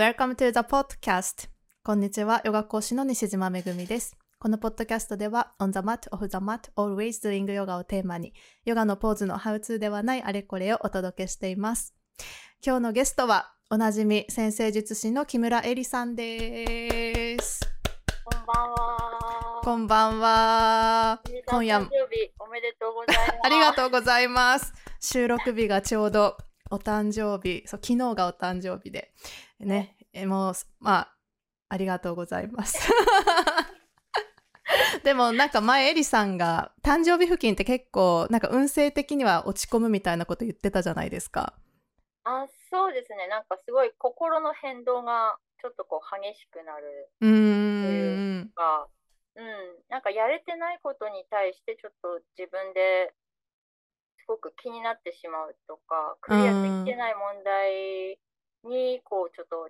Welcome to the podcast. こんにちは、ヨガ講師の西島めぐみです。このポッドキャストでは、On the mat, off the mat, always doing yoga をテーマに、ヨガのポーズのハウツーではないあれこれをお届けしています。今日のゲストは、おなじみ先生術師の木村恵里さんです。こんばんは。こんばんは。今夜今夜誕生日おめでとうございます。ありがとうございます。収録日がちょうどお誕生日、そう昨日がお誕生日で、ね、えもう、まあ、ありがとうございます。でもなんか前エリさんが誕生日付近って結構なんか運勢的には落ち込むみたいなこと言ってたじゃないですか。あ、そうですね。なんかすごい心の変動がちょっとこう激しくなるうーん。か、うん、なんかやれてないことに対してちょっと自分ですごく気になってしまうとか、クリアできてない問題にこうちょっと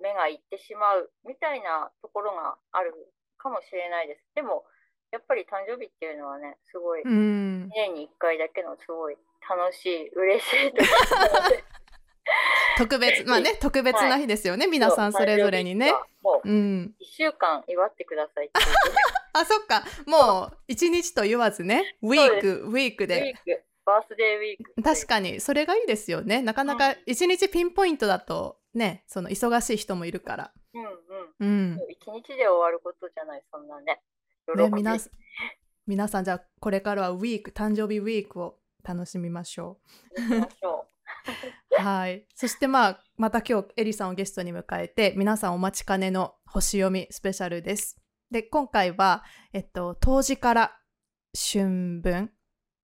目がいってしまうみたいなところがあるかもしれないです。でもやっぱり誕生日っていうのはね、すごいうん。年に1回だけのすごい楽しい、嬉しい 特別、まあね、特別な日ですよね、皆さんそれぞれにね。。もううん。1週間祝ってくださいって あ、そっか。もう一日と言わずね、ウィーク、ウィークウィでー。ク、バースデーウィーク。確かにそれがいいですよね。なかなかうん。一日ピンポイントだとねその忙しい人もいるから。うんうん。うん、ね、一日で終わることじゃない、そんなね。喜び。皆さん皆さんじゃあこれからはウィーク誕生日ウィークを楽しみましょ行きましょう。はい。そしてまあまた今日エリさんをゲストに迎えて皆さんお待ちかねの星読みスペシャルです。で今回はえっと冬至から春分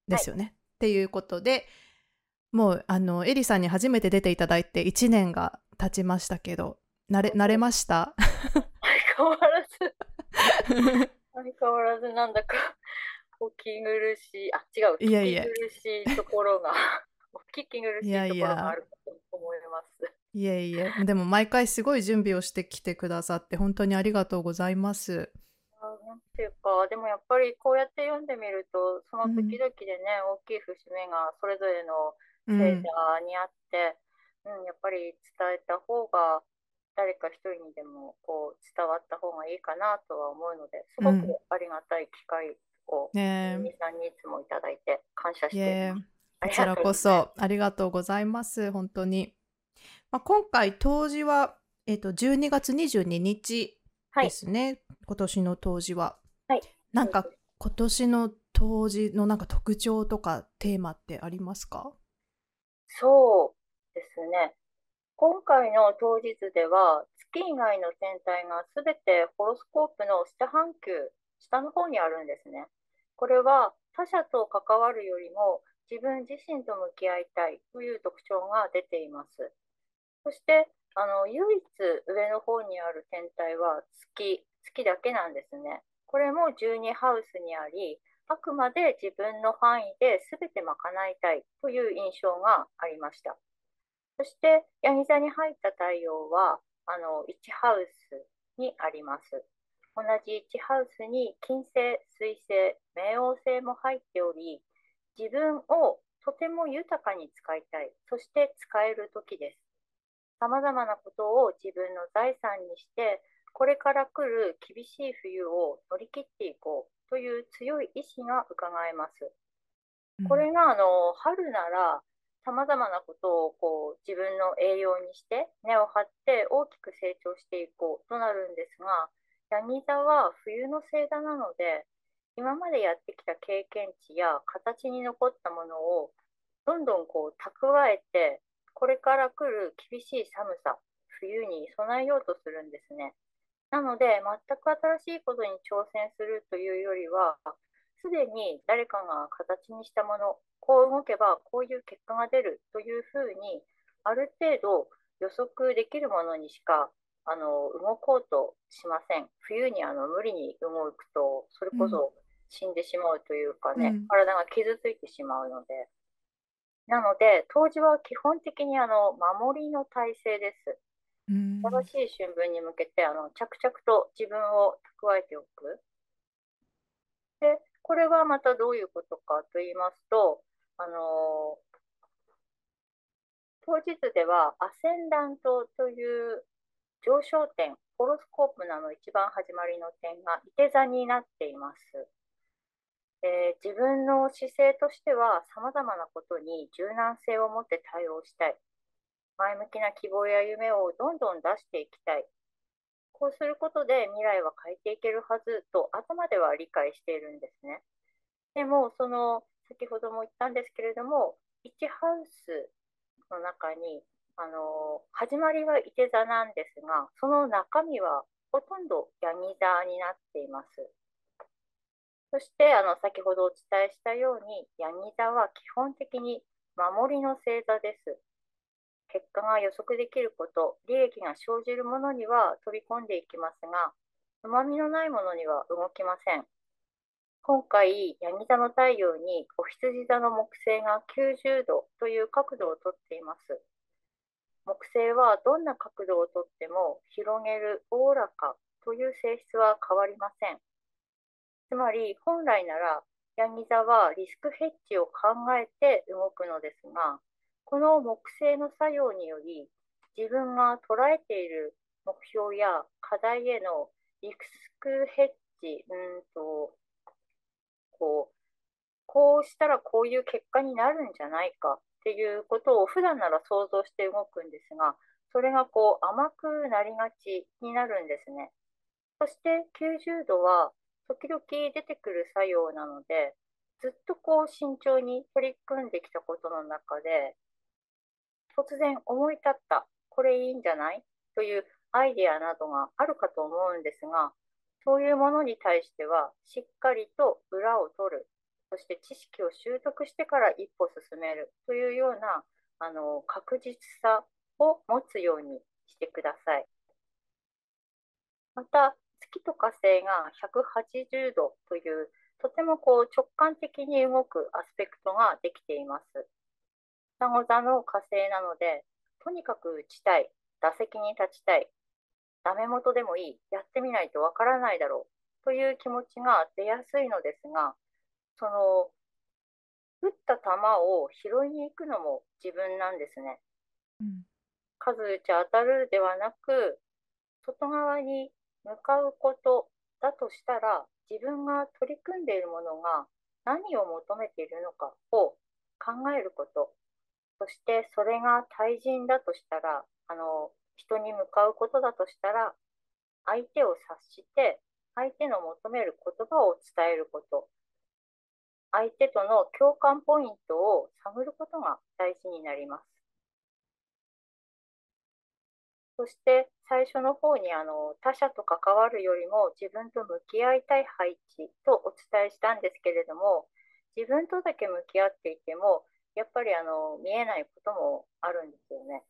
ですよね、っていうことでもうあのエリさんに初めて出ていただいて1年が経ちましたけど慣れ慣れました？う。相変わらず、相変わらずなんだか、お聞き苦しい、あ、違う、いやいや。苦しいところが、お聞き苦しいところがあるかと思います。いえいえでも毎回すごい準備をしてきてくださって本当にありがとうございます。あなんていうか、でもやっぱりこうやって読んでみると、その時々でね、大きい節目がそれぞれのうん。星座にあって、うん、やっぱり伝えた方が、誰か一人にでもこう伝わった方がいいかなとは思うので、すごうん。くありがたい機会を、ね皆さんにいつもいただいて感謝しています。あこちらこそありがとうございます。本当に、まあ、今回冬至は、えっと12月22日はいですね、今年の冬至は、はいなんか今年の冬至のなんか特徴とかテーマってありますか？そうですね。今回の当日では、月以外の天体がすべてホロスコープの下半球、下の方にあるんですね。これは他者と関わるよりも自分自身と向き合いたいという特徴が出ています。そして、あの唯一上の方にある天体は月、月だけなんですね。これも12ハウスにあり、あくまで自分の範囲で全て賄いたいという印象がありました。そして、ヤギ座に入った太陽は、あの、1ハウスにあります。同じ1ハウスに金星、水星、冥王星も入っており、自分をとても豊かに使いたい、そして使える時です。様々なことを自分の財産にして、これから来る厳しい冬を乗り切っていこうという強い意志が伺えます。これがあの春ならさまざまなことをこう自分の栄養にして根を張って大きく成長していこうとなるんですがヤギ座は冬の星座なので今までやってきた経験値や形に残ったものをどんどんこう蓄えてこれから来る厳しい寒さ冬に備えようとするんですね。なので全く新しいことに挑戦するというよりはすでに誰かが形にしたもの、こう動けばこういう結果が出るというふうに、ある程度予測できるものにしかあの動こうとしません。冬にあの無理に動くと、それこそ死んでしまうというかね、うん体が傷ついてしまうので。なので、当時は基本的にあの守りの体制です。うん新しい春分に向けてあの着々と自分を蓄えておく。で、これはまたどういうことかと言いますと、あの当日ではアセンダントという上昇点、ホロスコープなの一番始まりの点がいて座になっています。えー、自分の姿勢としては様々なことに柔軟性を持って対応したい。前向きな希望や夢をどんどん出していきたい。こうすることで未来は変えていけるはずと頭では理解しているんですね。でも、その先ほども言ったんですけれども、1ハウスの中にあの始まりはいて座なんですが、その中身はほとんどヤギ座になっています。そしてあの先ほどお伝えしたように、ヤギ座は基本的に守りの星座です。結果が予測できること、利益が生じるものには飛び込んでいきますが、うまみのないものには動きません。今回、ヤギ座の太陽にお羊座の木星が90度という角度をとっています。木星はどんな角度をとっても広げるおおらかという性質は変わりません。つまり本来ならヤギ座はリスクヘッジを考えて動くのですが、この木星の作用により自分が捉えている目標や課題へのリスクヘッジ、うんとこうこうしたらこういう結果になるんじゃないかっていうことを普段なら想像して動くんですが、それがこう甘くなりがちになるんですね。そして90度は時々出てくる作用なので、ずっとこう慎重に取り組んできたことの中で、突然思い立った、これいいんじゃない？というアイデアなどがあるかと思うんですが、そういうものに対してはしっかりと裏を取る。そして知識を習得してから一歩進める。というようなあの確実さを持つようにしてください。また、月と火星が180度というとてもこう直感的に動くアスペクトができています。双子座の火星なので、とにかく打ちたい、打席に立ちたい、ダメ元でもいい、やってみないとわからないだろうという気持ちが出やすいのですが、その打った球を拾いに行くのも自分なんですね。うん、数打ち当たるではなく外側に向かうことだとしたら自分が取り組んでいるものが何を求めているのかを考えることそしてそれが対人だとしたらあの人に向かうことだとしたら相手を察して相手の求める言葉を伝えること相手との共感ポイントを探ることが大事になります。そして最初の方にあの他者と関わるよりも自分と向き合いたい配置とお伝えしたんですけれども自分とだけ向き合っていてもやっぱりあの見えないこともあるんですよね。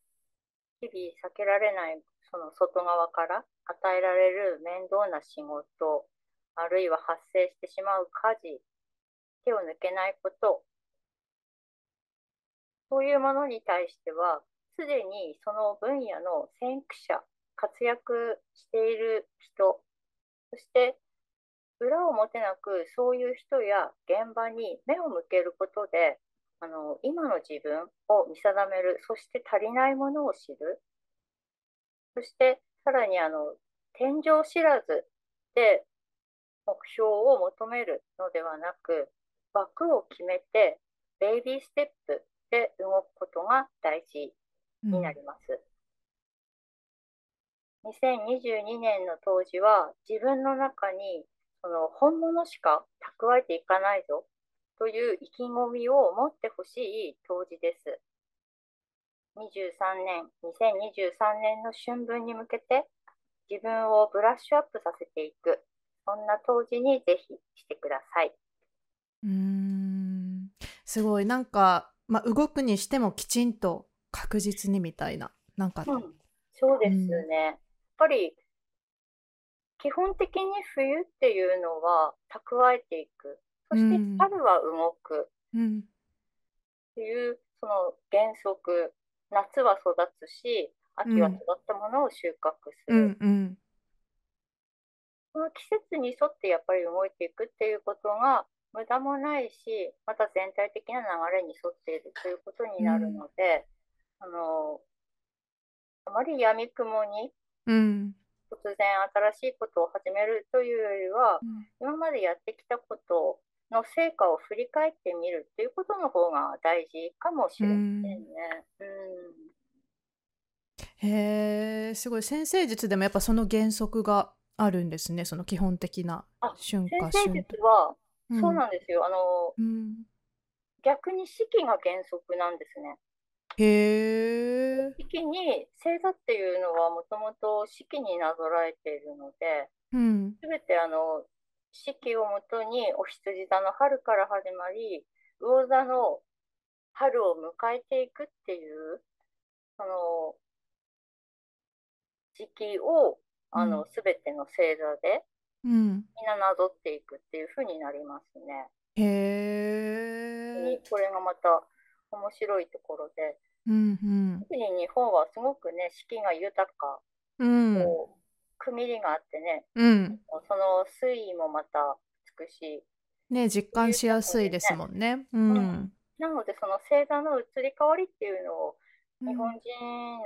日々避けられないその外側から与えられる面倒な仕事あるいは発生してしまう家事手を抜けないこと、そういうものに対しては、すでにその分野の先駆者、活躍している人、そして裏表なくそういう人や現場に目を向けることで、あの今の自分を見定める、そして足りないものを知る、そしてさらにあの天井知らずで目標を求めるのではなく、枠を決めて、ベイビーステップで動くことが大事。になります。うん、2022年の当時は自分の中にその本物しか蓄えていかないぞという意気込みを持ってほしい当時です。23年、2023年の春分に向けて自分をブラッシュアップさせていく、そんな当時にぜひしてください。うんすごいなんか、まあ、動くにしてもきちんと確実にみたいななんか、うん、そうですね、やっぱり基本的に冬っていうのは蓄えていく。そして春は動く。っていう、その原則。夏は育つし秋は育ったものを収穫する、うんうん。その季節に沿ってやっぱり動いていくっていうことが無駄もないし、また全体的な流れに沿っているということになるので、あの、あまり闇雲にうん。突然新しいことを始めるというよりは、今までやってきたことの成果を振り返ってみるっていうことの方が大事かもしれませんね。うんへえ、すごい。先生術でもやっぱその原則があるんですね。その基本的なあ春夏先生春術は、うんそうなんですよ。あの、うん。逆に四季が原則なんですね。へえ。四季に、星座っていうのはもともと四季になぞらえているので、うん。すべてあの、四季をもとにお羊座の春から始まり、魚座の春を迎えていくっていう、その、時期を、あの、すべての星座でうん。みんななぞっていくっていう風になりますね。へえ。これがまた面白いところで、うんうん。特に日本はすごくね、四季が豊か、うん。こう、区切りがあってね、うん。その水位もまた美しい。ね、実感しやすいですもんね。うん。なので、その星座の移り変わりっていうのを、日本人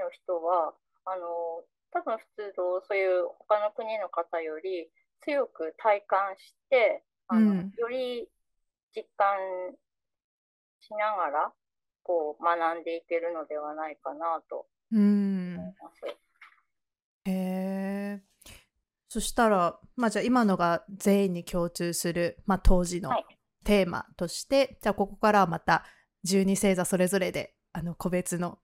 の人は、あの、多分普通とそういう他の国の方より強く体感して、あの、うんより実感しながら、こう、学んでいけるのではないかなとうん。思います。へえ。そしたら、まあじゃあ今のが全員に共通する、まあ当時のはいテーマとして、じゃあここからはまた12星座それぞれで、あの個別の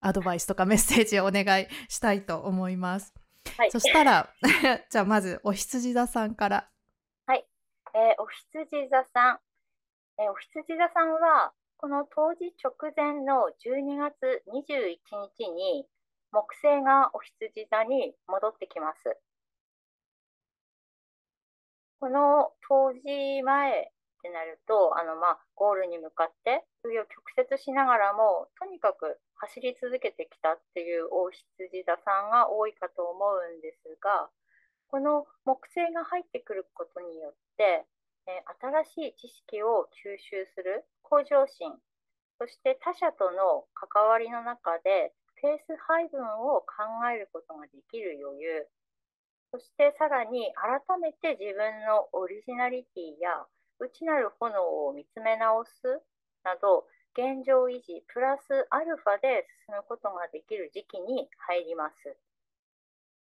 アドバイスとかメッセージをお願いしたいと思います。はい。そしたら、じゃあまずお羊座さんから。えーお羊座さん。えーお羊座さんは、この当時直前の12月21日に、木星がお羊座に戻ってきます。この当時前ってなると、あの、まあ、ゴールに向かって、紆余曲折しながらも、とにかく走り続けてきたっていうお羊座さんが多いかと思うんですが、この木星が入ってくることによって、え新しい知識を吸収する向上心、そして他者との関わりの中でペース配分を考えることができる余裕、そしてさらに改めて自分のオリジナリティや内なる炎を見つめ直すなど、現状維持プラスアルファで進むことができる時期に入ります。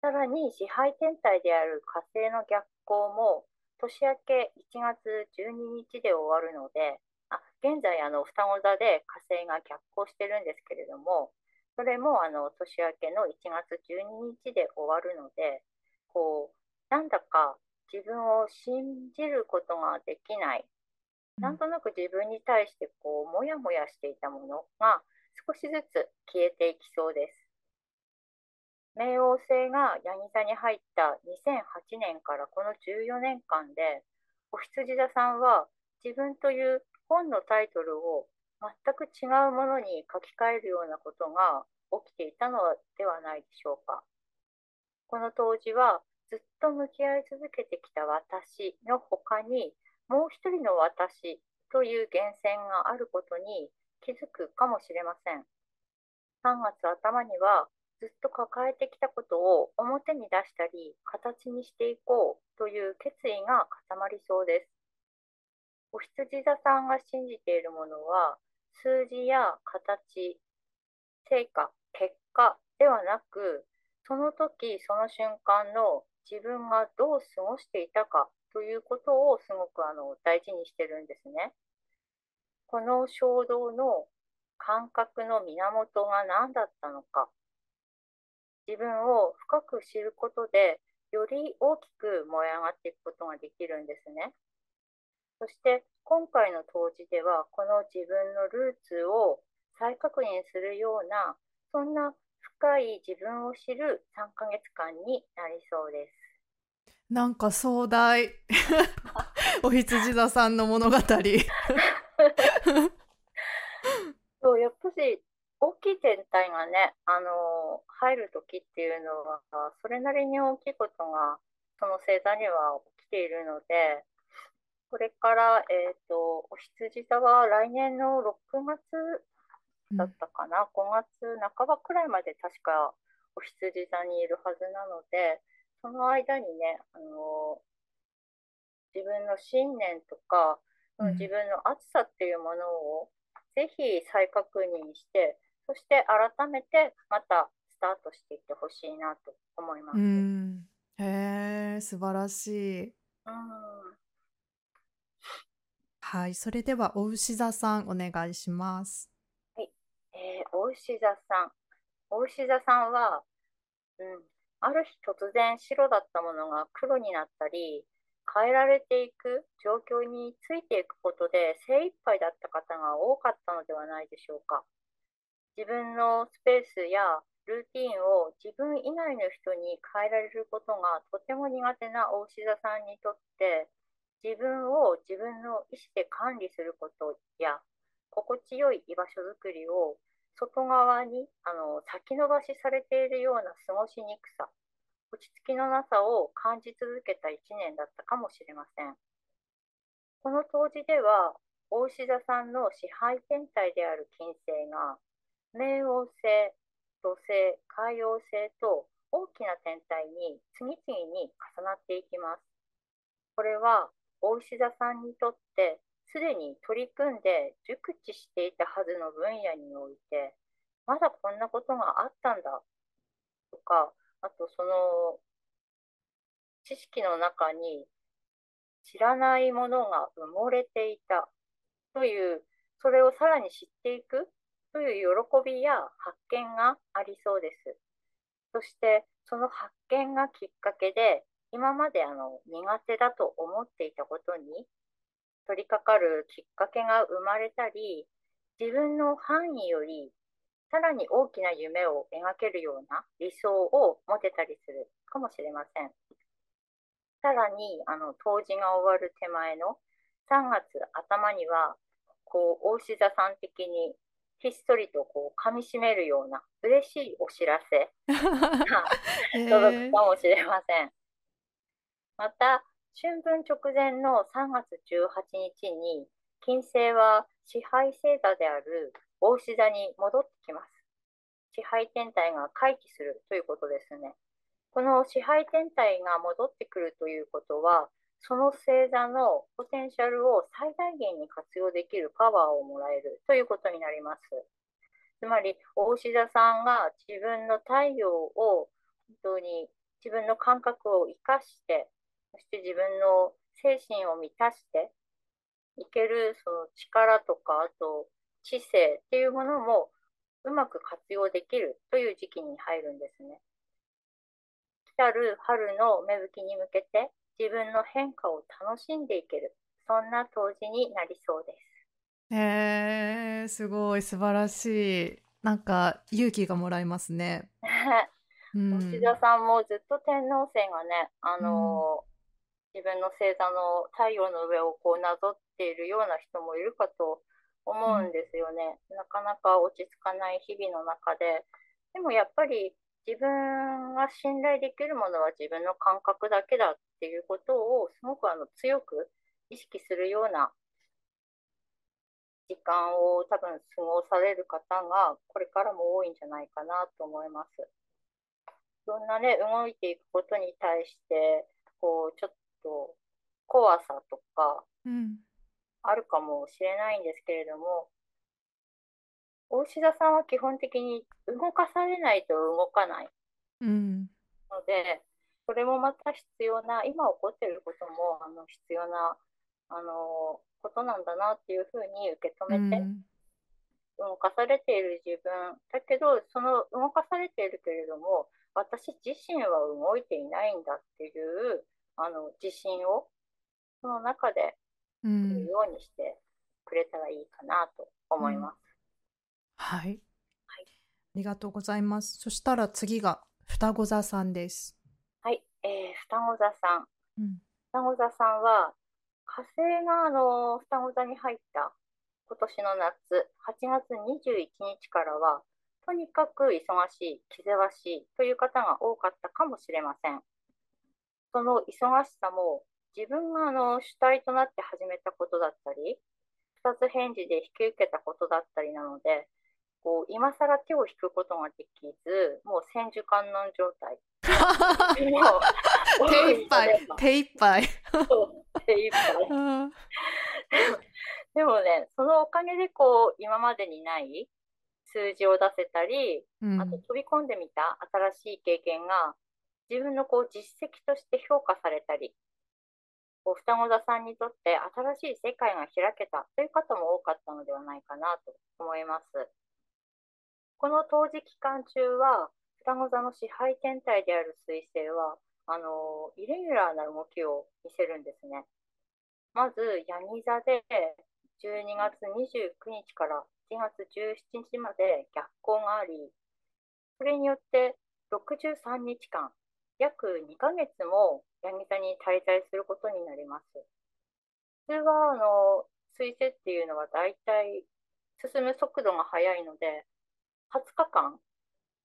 さらに支配天体である火星の逆行も年明け1月12日で終わるので、あ現在あの双子座で火星が逆行してるんですけれども、それもあの年明けの1月12日で終わるので、こうなんだか自分を信じることができない、なんとなく自分に対してこうモヤモヤしていたものが少しずつ消えていきそうです。冥王星がヤギ座に入った2008年からこの14年間で、お羊座さんは自分という本のタイトルを全く違うものに書き換えるようなことが起きていたのではないでしょうか。この当時はずっと向き合い続けてきた私の他にもう一人の私という源泉があることに気づくかもしれません。3月頭にはずっと抱えてきたことを表に出したり形にしていこうという決意が固まりそうです。お羊座さんが信じているものは数字や形、成果、結果ではなくその時その瞬間の自分がどう過ごしていたかということをすごくあの大事にしてるんですね。この衝動の感覚の源が何だったのか。自分を深く知ることで、より大きく燃え上がっていくことができるんですね。そして今回の当時では、この自分のルーツを再確認するような、そんな深い自分を知る3ヶ月間になりそうです。なんか壮大。お羊座さんの物語。そうやっぱり大きい天体がね、あの入る時っていうのは、それなりに大きいことがその星座には起きているので、これから、えっと、お羊座は来年の6月だったかな、5月半ばくらいまで確かお羊座にいるはずなので、その間にね、あの自分の信念とか、うん。自分の熱さっていうものをぜひ再確認して、そして改めてまたスタートしていってほしいなと思います。ううんん。へえ、素晴らしい。はい、それではお牛座さんお願いします。えー、お牛座さん。お牛座さんは、うん、ある日突然白だったものが黒になったり、変えられていく状況についていくことで精一杯だった方が多かったのではないでしょうか。自分のスペースやルーティンを自分以外の人に変えられることがとても苦手なお牛座さんにとって、自分を自分の意思で管理することや、心地よい居場所づくりを外側にあの先延ばしされているような過ごしにくさ、落ち着きのなさを感じ続けた1年だったかもしれません。この当時では、大牛座さんの支配天体である金星が、冥王星、土星、海王星と大きな天体に次々に重なっていきます。これは、大牛座さんにとってすでに取り組んで熟知していたはずの分野において、まだこんなことがあったんだとか、あとその知識の中に知らないものが埋もれていたという、それをさらに知っていくという喜びや発見がありそうです。そしてその発見がきっかけで、今まであの苦手だと思っていたことに取り掛かるきっかけが生まれたり、自分の範囲よりさらに大きな夢を描けるような理想を持てたりするかもしれません。さらに、あの、冬至が終わる手前の3月頭には、こう、大志座さん的にひっそりとこう噛み締めるような嬉しいお知らせが へ届えくかもしれません。また、春分直前の3月18日に、金星は支配星座である大志座に戻ってきます。支配天体が回帰するということですね。この支配天体が戻ってくるということは、その星座のポテンシャルを最大限に活用できるパワーをもらえるということになります。つまり、大志座さんが自分の太陽を本当に自分の感覚を生かして、そして自分の精神を満たしていけるその力とか、あと知性っていうものもうまく活用できるという時期に入るんですね。来る春の芽吹きに向けて自分の変化を楽しんでいける、そんな冬至になりそうです。へえ、すごい素晴らしい。なんか勇気がもらえますね。うん。吉田さんもずっと天王星がね、あのー自分の星座の太陽の上をこうなぞっているような人もいるかと思うんですよね。なかなか落ち着かない日々の中で。でもやっぱり自分が信頼できるものは自分の感覚だけだっていうことをすごくあの強く意識するような時間を多分過ごされる方がこれからも多いんじゃないかなと思います。いろんなね、動いていくことに対して、こう、ちょっと怖さとかうん。あるかもしれないんですけれども、大志田さんは基本的に動かされないと動かないうん。ので、それもまた必要な、今起こっていることもあの必要なあのことなんだなっていうふうに受け止うめて、ん。動かされている自分だけどその動かされているけれども私自身は動いていないんだっていうあの自信をその中でうん。ようにしてくれたらいいかなと思います。はい。ありがとうございます。そしたら次が双子座さんです。はい、えー、双子座さんうん。双子座さんは火星があの双子座に入った今年の夏8月21日からはとにかく忙しい、気ぜわしいという方が多かったかもしれません。その忙しさも自分があの主体となって始めたことだったり、二つ返事で引き受けたことだったりなので、こう今更手を引くことができず、もう千手観音状態。もう手いっぱい 手いっぱいそう手いっぱい。うんでもね、そのおかげでこう今までにない数字を出せたり、うんあと飛び込んでみた新しい経験が自分のこう実績として評価されたり、こう双子座さんにとって新しい世界が開けたという方も多かったのではないかなと思います。この当時期間中は双子座の支配天体である水星はあのイレギュラーな動きを見せるんですね。まず、ヤギ座で12月29日から1月17日まで逆行があり、それによって63日間、約2ヶ月もヤギ座に滞在することになります。普通は、あの、水星っていうのはだいたい進む速度が速いので、20日間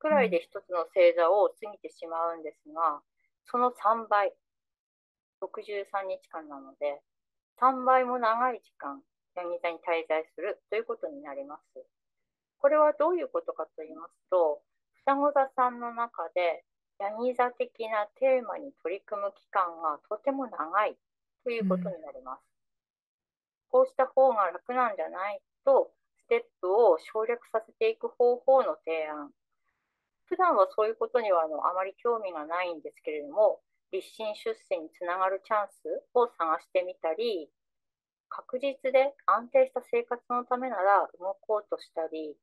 くらいで一つの星座を過ぎてしまうんですが、その3倍、63日間なので、3倍も長い時間、ヤギ座に滞在するということになります。これはどういうことかと言いますと、双子座さんの中で、ヤギ座的なテーマに取り組む期間がとても長いということになります。こうした方が楽なんじゃないと、ステップを省略させていく方法の提案。普段はそういうことにはあのあまり興味がないんですけれども、立身出世につながるチャンスを探してみたり、確実で安定した生活のためなら動こうとしたり、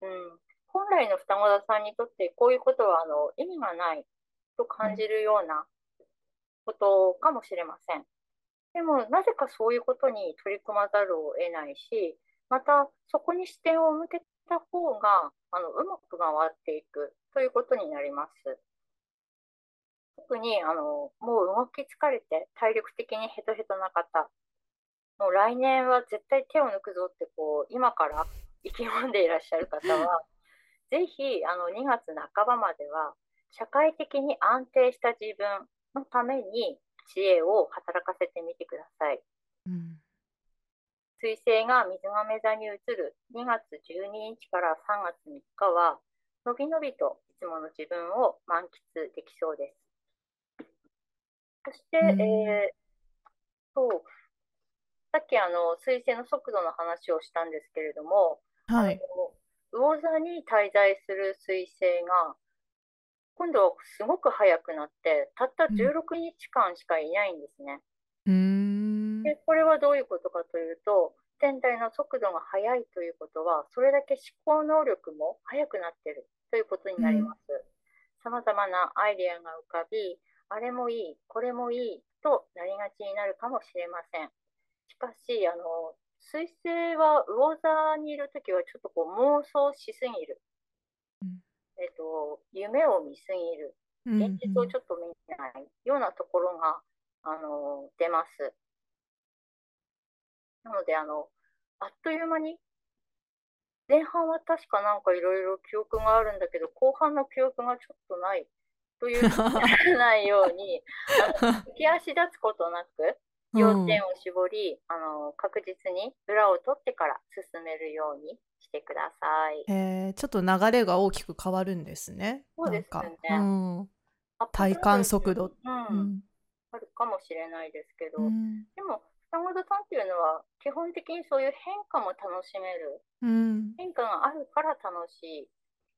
うん、本来の双子座さんにとってこういうことはあの意味がないと感じるようなことかもしれません。でも、なぜかそういうことに取り組まざるを得ないし、またそこに視点を向けた方があのうまく回っていくということになります。特にあのもう動き疲れて体力的にヘトヘトな方、もう来年は絶対手を抜くぞってこう今から意気込んでいらっしゃる方は、ぜひあの2月半ばまでは社会的に安定した自分のために知恵を働かせてみてください。うん水星が水亀座に移る2月12日から3月3日は、のびのびといつもの自分を満喫できそうです。そして、うんえーそう、さっきあの水星の速度の話をしたんですけれども、はい。魚座に滞在する水星が、今度はすごく速くなって、たったうん16日間しかいないんですね。うーん。で、これはどういうことかというと、天体の速度が速いということは、それだけ思考能力も速くなっているということになります。さまざまなアイデアが浮かび、あれもいい、これもいいとなりがちになるかもしれません。しかし、あの、水星は魚座にいるときはちょっとこう妄想しすぎる。うんえっと、夢を見すぎる。うん現実をちょっと見ないようなところが、あの、出ます。なので、あの、あっという間に、前半は確かなんかいろいろ記憶があるんだけど、後半の記憶がちょっとないというないように、浮き足立つことなく、要点を絞り、あの、確実に裏を取ってから進めるようにしてください。えーちょっと流れが大きく変わるんですね。そうですよね。体感速度。うん、うん。あるかもしれないですけど、うん。でも、双子座さんっていうのは、基本的にそういう変化も楽しめる、うん。変化があるから楽しい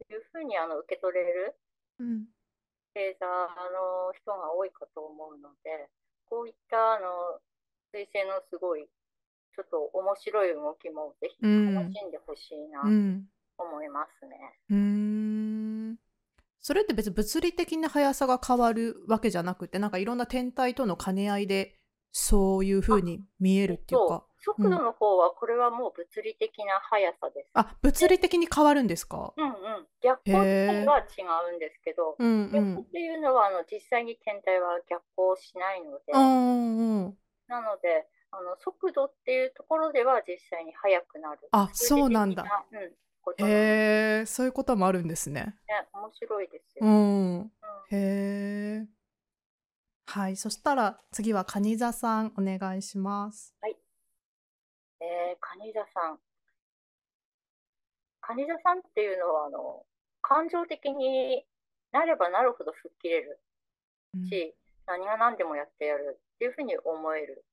というふうにあの受け取れるうん。星座の人が多いかと思うので、こういったあの彗星のすごい、ちょっと面白い動きもぜひうん。楽しんでほしいなとうん。思いますね。うーん。それって別に物理的な速さが変わるわけじゃなくてなんかいろんな天体との兼ね合いでそういう風に見えるっていうそかう、速度の方はこれはもう物理的な速さです。あ物理的に変わるんですか？うんうん。逆行っては違うんですけど、うんう逆行んっていうのはあの実際に天体は逆行しないので、うんうんなのであの速度っていうところでは実際に速くなる。あそうなんだ。うん、へえそういうこともあるんですね。ね。面白いですうよ。ん。うん。へえはいそしたら次は蟹座さんお願いしますえー、蟹座さん。蟹座さんっていうのは、あの、感情的になればなるほど吹っ切れるし、うん、何が何でもやってやるっていうふうに思える。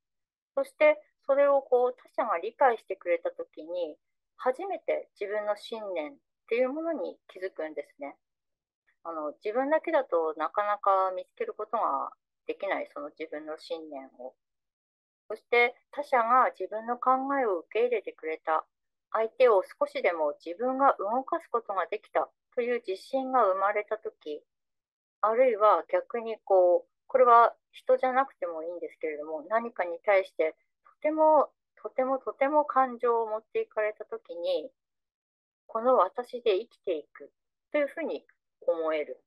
そして、それをこう他者が理解してくれたときに、初めて自分の信念っていうものに気づくんですね。あの自分だけだとなかなか見つけることができないその自分の信念を。そして他者が自分の考えを受け入れてくれた。相手を少しでも自分が動かすことができた。という自信が生まれた時。あるいは逆にこうこれは人じゃなくてもいいんですけれども何かに対してとてもとてもとても感情を持っていかれた時にこの私で生きていく。というふうに思える。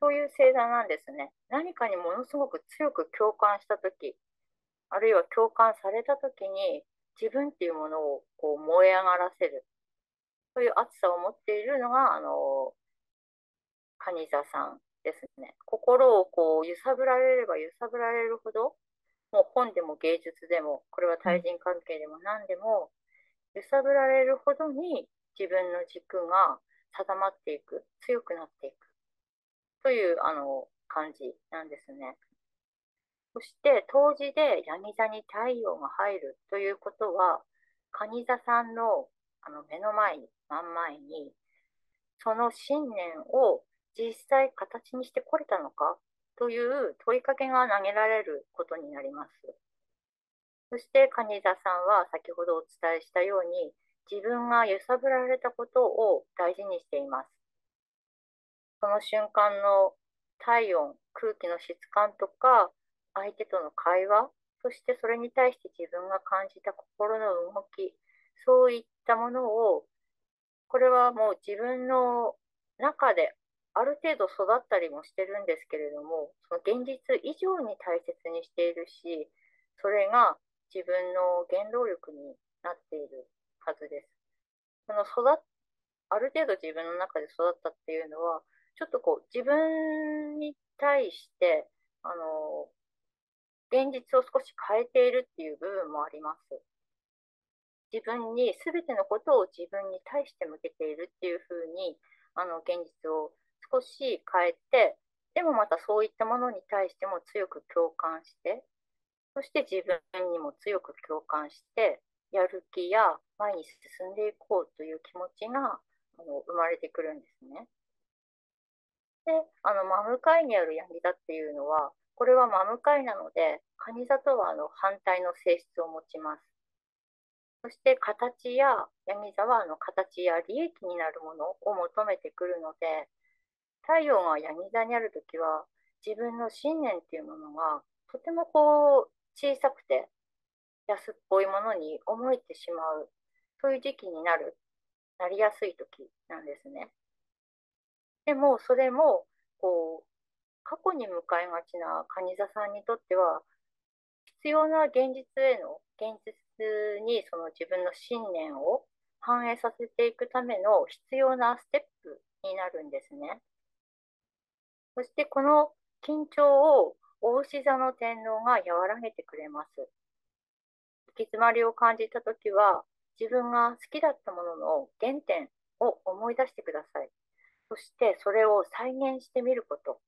そういう星座なんですね。何かにものすごく強く共感した時あるいは共感された時に自分っていうものをこう燃え上がらせる。そういう熱さを持っているのがあの蟹座さんですね。心をこう揺さぶられれば揺さぶられるほどもう本でも芸術でもこれは対人関係でも何でも揺さぶられるほどに自分の軸が定まっていく強くなっていく。というあの感じなんですね。そして冬至でヤギ座に太陽が入るということは蟹座さんのあの目の前に真ん前にその信念を実際形にしてこれたのかという問いかけが投げられることになります。そして蟹座さんは先ほどお伝えしたように自分が揺さぶられたことを大事にしています。その瞬間の体温、空気の質感とか相手との会話、そしてそれに対して自分が感じた心の動き、そういったものを、これはもう自分の中である程度育ったりもしてるんですけれども、その現実以上に大切にしているし、それが自分の原動力になっているはずです。その育ある程度自分の中で育ったっていうのは、ちょっとこう自分に対して、あの、現実を少し変えているっていう部分もあります。自分に全てのことを自分に対して向けているっていうふうにあの現実を少し変えてでもまたそういったものに対しても強く共感してそして自分にも強く共感してやる気や前に進んでいこうという気持ちがあの生まれてくるんですね。であの真向かいにあるヤギ座っていうのはこれは真向かいなので、蟹座とはあの反対の性質を持ちます。そして形や、ヤギ座はあの形や利益になるものを求めてくるので、太陽がヤギ座にあるときは、自分の信念っていうものがとてもこう小さくて安っぽいものに思えてしまう、そういう時期になる、なりやすい時なんですね。でも、それも、こう、過去に向かいがちな蟹座さんにとっては必要な現実への現実にその自分の信念を反映させていくための必要なステップになるんですね。そしてこの緊張を大志座の天皇が和らげてくれます。行き詰まりを感じたときは自分が好きだったものの原点を思い出してください。そしてそれを再現してみること。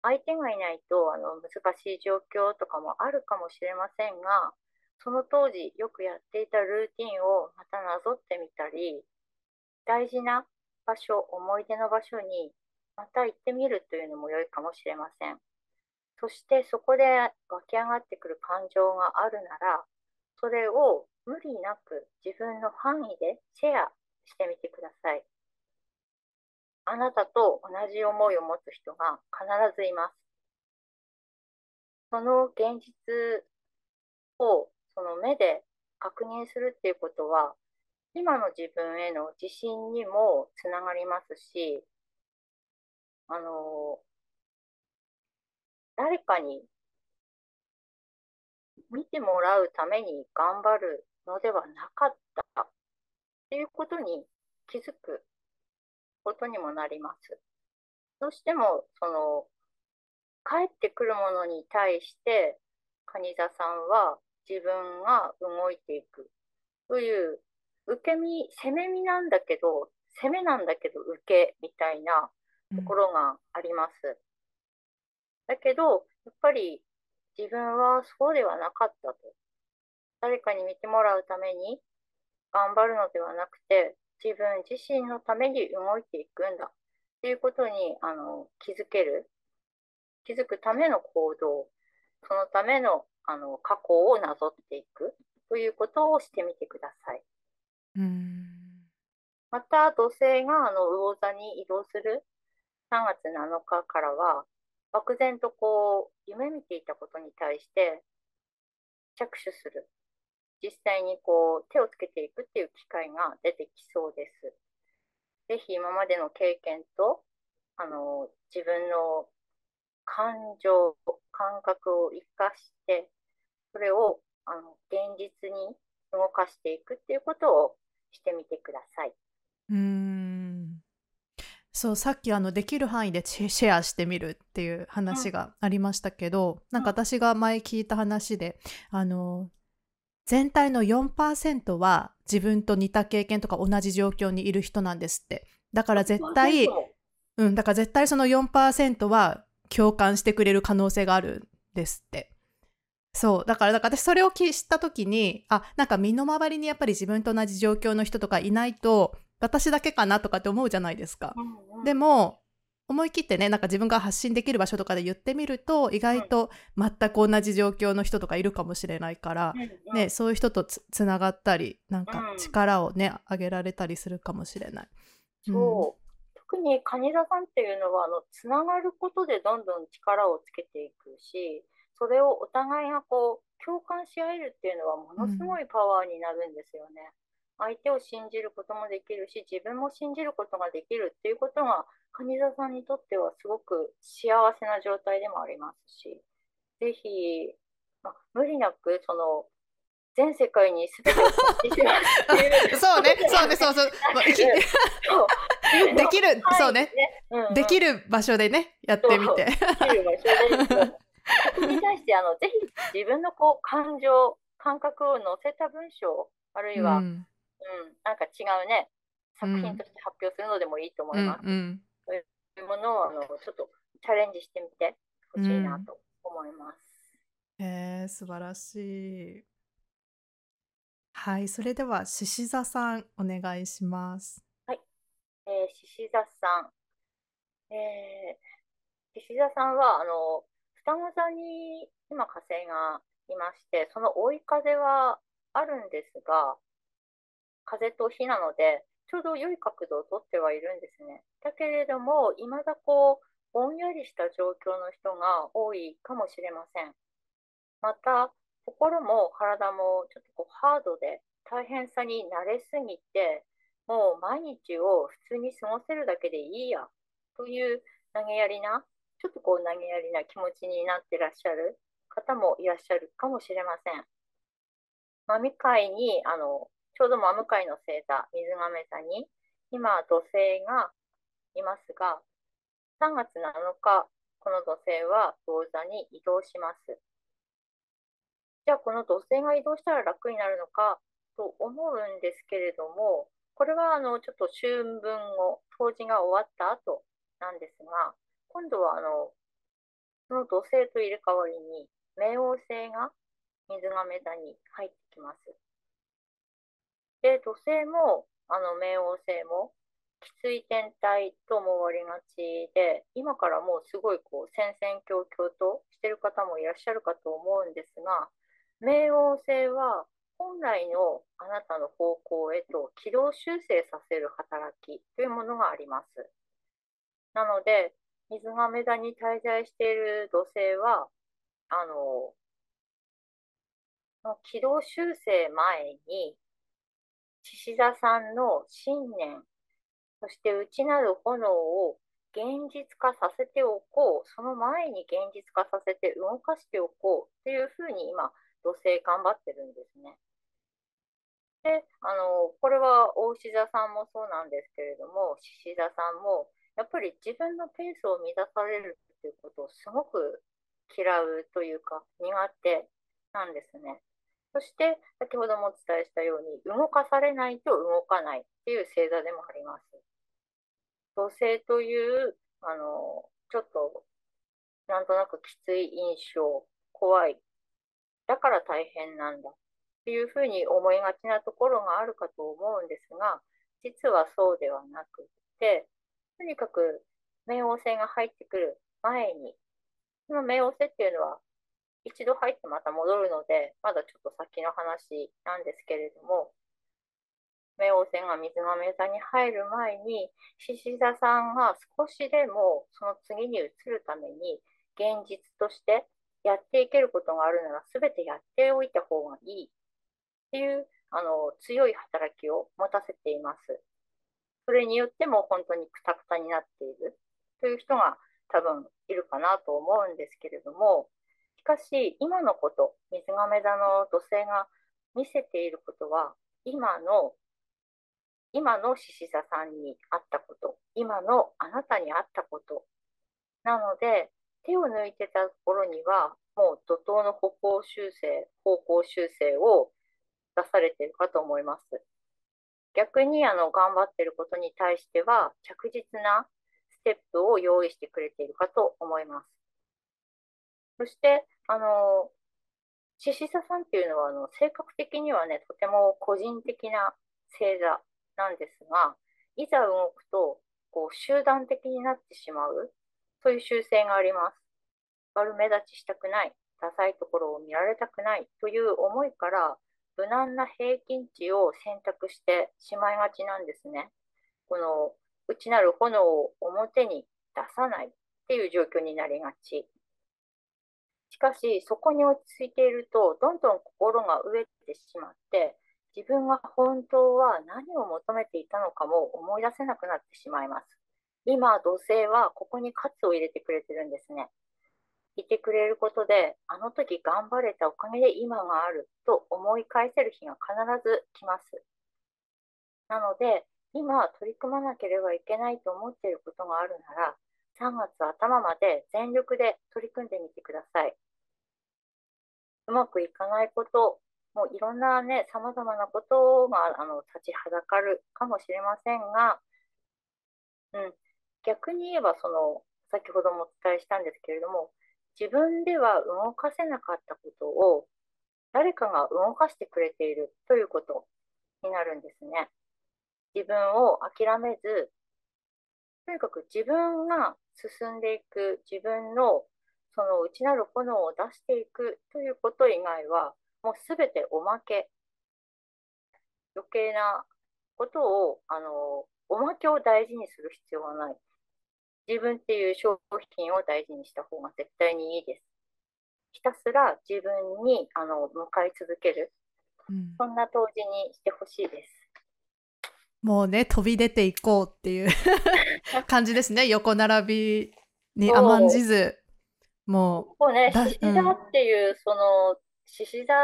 相手がいないとあの難しい状況とかもあるかもしれませんが、その当時よくやっていたルーティンをまたなぞってみたり、大事な場所、思い出の場所にまた行ってみるというのも良いかもしれません。そしてそこで湧き上がってくる感情があるなら、それを無理なく自分の範囲でシェアしてみてください。あなたと同じ思いを持つ人が必ずいます。その現実をその目で確認するっていうことは、今の自分への自信にもつながりますし、あの、誰かに見てもらうために頑張るのではなかったっていうことに気づくことにもなります。どうしても、その、帰ってくるものに対して、蟹座さんは自分が動いていくという受け身、攻め身なんだけど、攻めなんだけど受けみたいなところがあります。だけど、やっぱり自分はそうではなかったと。誰かに見てもらうために頑張るのではなくて、自分自身のために動いていくんだ。っていうことにあの気づける、気づくための行動、そのためのあの過去をなぞっていく。ということをしてみてください。うん。また、土星があの魚座に移動する。3月7日からは、漠然とこう、夢見ていたことに対して着手する。実際にこう、手をつけていくっていう機会が出てきそうです。ぜひ今までの経験と、あの、自分の感情、感覚を生かして、それをあの現実に動かしていくっていうことをしてみてください。うんそうさっきあのできる範囲でシェアしてみるっていう話がありましたけど、うん、なんか私が前聞いた話であの全体の4%は自分と似た経験とか同じ状況にいる人なんですって。だから絶対うんだから絶対その4%は共感してくれる可能性があるんですって。そうだからだから私それを知った時にあなんか身の回りにやっぱり自分と同じ状況の人とかいないと私だけかなとかって思うじゃないですか。でも思い切ってねなんか自分が発信できる場所とかで言ってみると意外と全く同じ状況の人とかいるかもしれないから、うんね、そういう人とつながったりなんか力をね、上げられたりするかもしれない。そう、特に蟹座さんっていうのはあのつながることでどんどん力をつけていくしそれをお互いがこう共感し合えるっていうのはものすごいパワーになるんですよね。相手を信じることもできるし自分も信じることができるっていうことが蟹座さんにとってはすごく幸せな状態でもありますしぜひ、ま無理なくその全世界に全てを発し そうね そうねそうそう。できる、そうね、うんうん、できる場所でねやってみて。できる場所で。そこに対してあのぜひ自分のこう感情感覚を載せた文章あるいは、うんうん、なんか違うね、作品として発表するのでもいいと思います。うん、そういうものをあのちょっとチャレンジしてみてほしいなと思います。うん、えー、素晴らしい。はい、それでは獅子座さんお願いします。はい、えー、獅子座さん、えー、獅子座さんはあの双子座に今火星がいまして、その追い風はあるんですが、風と火なので、ちょうど良い角度をとってはいるんですね。だけれども、いまだこう、ぼんやりした状況の人が多いかもしれません。また、心も体もちょっとこうハードで大変さに慣れすぎて、もう毎日を普通に過ごせるだけでいいやという投げやりな、ちょっとこう投げやりな気持ちになってらっしゃる方もいらっしゃるかもしれません。まみ会にあのちょうど真向かいの星座、水亀座に、今、土星がいますが、3月7日、この土星は魚座に移動します。じゃあ、この土星が移動したら楽になるのかと思うんですけれども、これはあのちょっと春分後、冬至が終わった後なんですが、今度はあのその土星と入れ替わりに、冥王星が水亀座に入ってきます。で、土星も、あの、冥王星も、きつい天体と思われがちで、今からもうすごいこう戦々恐々としてる方もいらっしゃるかと思うんですが、冥王星は本来のあなたの方向へと軌道修正させる働きというものがあります。なので、水亀座に滞在している土星は、あの、軌道修正前に獅子座さんの信念、そして内なる炎を現実化させておこう、その前に現実化させて動かしておこうっていうふうに今、土星頑張ってるんですね。で、あの、これは大牛座さんもそうなんですけれども、獅子座さんも、やっぱり自分のペースを乱されるっていうことをすごく嫌うというか苦手なんですね。そして先ほどもお伝えしたように動かされないと動かないっていう星座でもあります。土星というあのちょっとなんとなくきつい印象怖いだから大変なんだっていうふうに思いがちなところがあるかと思うんですが実はそうではなくてとにかく冥王星が入ってくる前にその冥王星っていうのは一度入ってまた戻るので、まだちょっと先の話なんですけれども、冥王星が水亀座に入る前に、獅子座さんが少しでもその次に移るために、現実としてやっていけることがあるなら、全てやっておいた方がいいっていうあの強い働きを持たせています。それによっても本当にくたくたになっているという人が多分いるかなと思うんですけれども、しかし、今のこと、水亀座の土星が見せていることは、今の、今の獅子座さんにあったこと、今のあなたにあったこと。なので、手を抜いてた頃には、もう怒涛の歩行修正、方向修正を出されているかと思います。逆にあの頑張っていることに対しては、着実なステップを用意してくれているかと思います。そして、あの、獅子座さんっていうのは、あの、性格的にはね、とても個人的な星座なんですが、いざ動くと、こう、集団的になってしまう、そういう習性があります。悪目立ちしたくない、ダサいところを見られたくないという思いから、無難な平均値を選択してしまいがちなんですね。この内なる炎を表に出さないっていう状況になりがち。しかし、そこに落ち着いていると、どんどん心が飢えてしまって、自分が本当は何を求めていたのかも思い出せなくなってしまいます。今、土星はここに喝を入れてくれてるんですね。いてくれることで、あの時頑張れたおかげで今があると思い返せる日が必ず来ます。なので、今取り組まなければいけないと思っていることがあるなら、3月頭まで全力で取り組んでみてください。うまくいかないこと、もういろんなね、様々なことがあの立ちはだかるかもしれませんが、うん、逆に言えばその、先ほどもお伝えしたんですけれども、自分では動かせなかったことを誰かが動かしてくれているということになるんですね。自分を諦めず、とにかく自分が進んでいく自分のその内なる炎を出していくということ以外は、もうすべておまけ。余計なことを、あの、おまけを大事にする必要はない。自分っていう商品を大事にした方が絶対にいいです。ひたすら自分にあの向かい続ける、うん、そんな当時にしてほしいです。もうね飛び出ていこうっていう 感じですね横並びに甘んじずもう。ね、獅子座っていう、うん、その、獅子座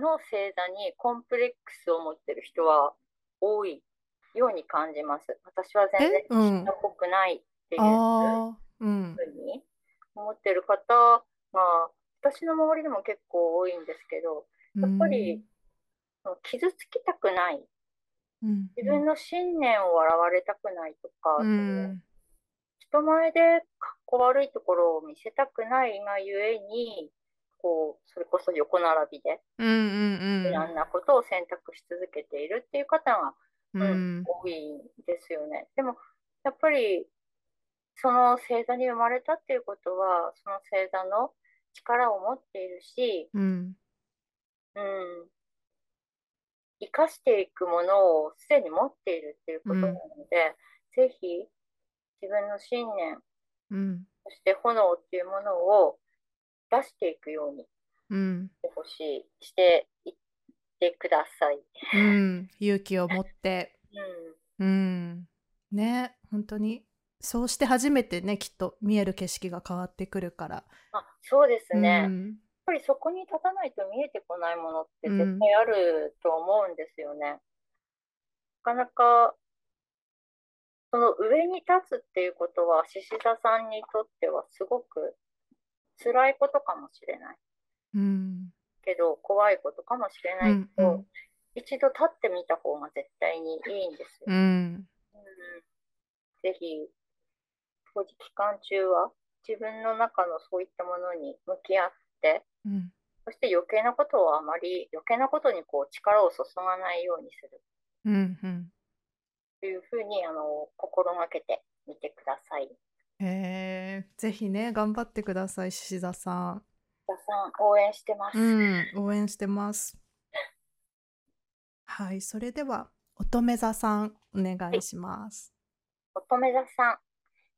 の星座にコンプレックスを持ってる人は多いように感じます。私は全然獅子座っぽくないっていうふうに思ってる方が、私の周りでも結構多いんですけど、やっぱり、傷つきたくない。自分の信念を笑われたくないとか、うん。人前でかっこ悪いところを見せたくないがゆえに、こう、それこそ横並びで、うんうんうん、いろんなことを選択し続けているっていう方が、うん、うん、多いんですよね。でも、やっぱり、その星座に生まれたっていうことは、その星座の力を持っているし、うん、うん、生かしていくものをすでに持っているっていうことなので、うん、ぜひ自分の信念、うん、そして炎っていうものを出していくようにしてほしい、していってください。うん、勇気を持って。うん、うん、ね本当にそうして初めてねきっと見える景色が変わってくるから。あそうですね。うん、やっぱりそこに立たないと見えてこないものって絶対あると思うんですよね。なかなかその上に立つっていうことは、獅子座さんにとってはすごく辛いことかもしれない。うん、けど怖いことかもしれないけど、うんうん、一度立ってみた方が絶対にいいんですよ。うん、うん、ぜひ、当時期間中は自分の中のそういったものに向き合って、うん、そして余計なことをあまり余計なことにこう力を注がないようにする。うんうん、というふうにあの心がけてみてください。へえ、ぜひね、頑張ってください、獅子座さん。獅子座さん、応援してます。うん、応援してます。はい、それでは、乙女座さん、お願いします。はい、乙女座さん、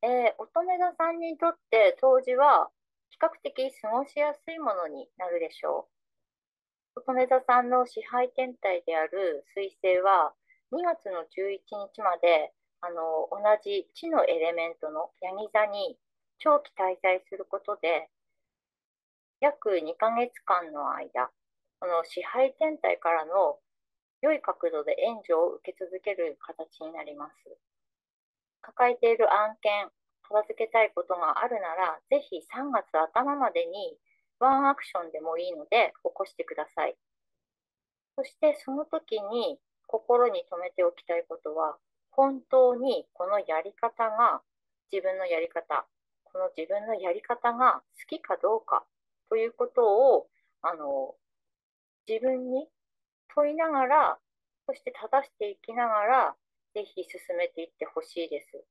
えー、乙女座さんにとって当時は比較的過ごしやすいものになるでしょう。乙女座さんの支配天体である水星は2月の11日まであの同じ地のエレメントのヤギ座に長期滞在することで約2ヶ月間の間この支配天体からの良い角度で援助を受け続ける形になります。抱えている案件片付けたいことがあるならぜひ3月頭までにワンアクションでもいいので起こしてください。そしてその時に心に留めておきたいことは本当にこのやり方が自分のやり方この自分のやり方が好きかどうかということをあの自分に問いながらそして正していきながらぜひ進めていってほしいです。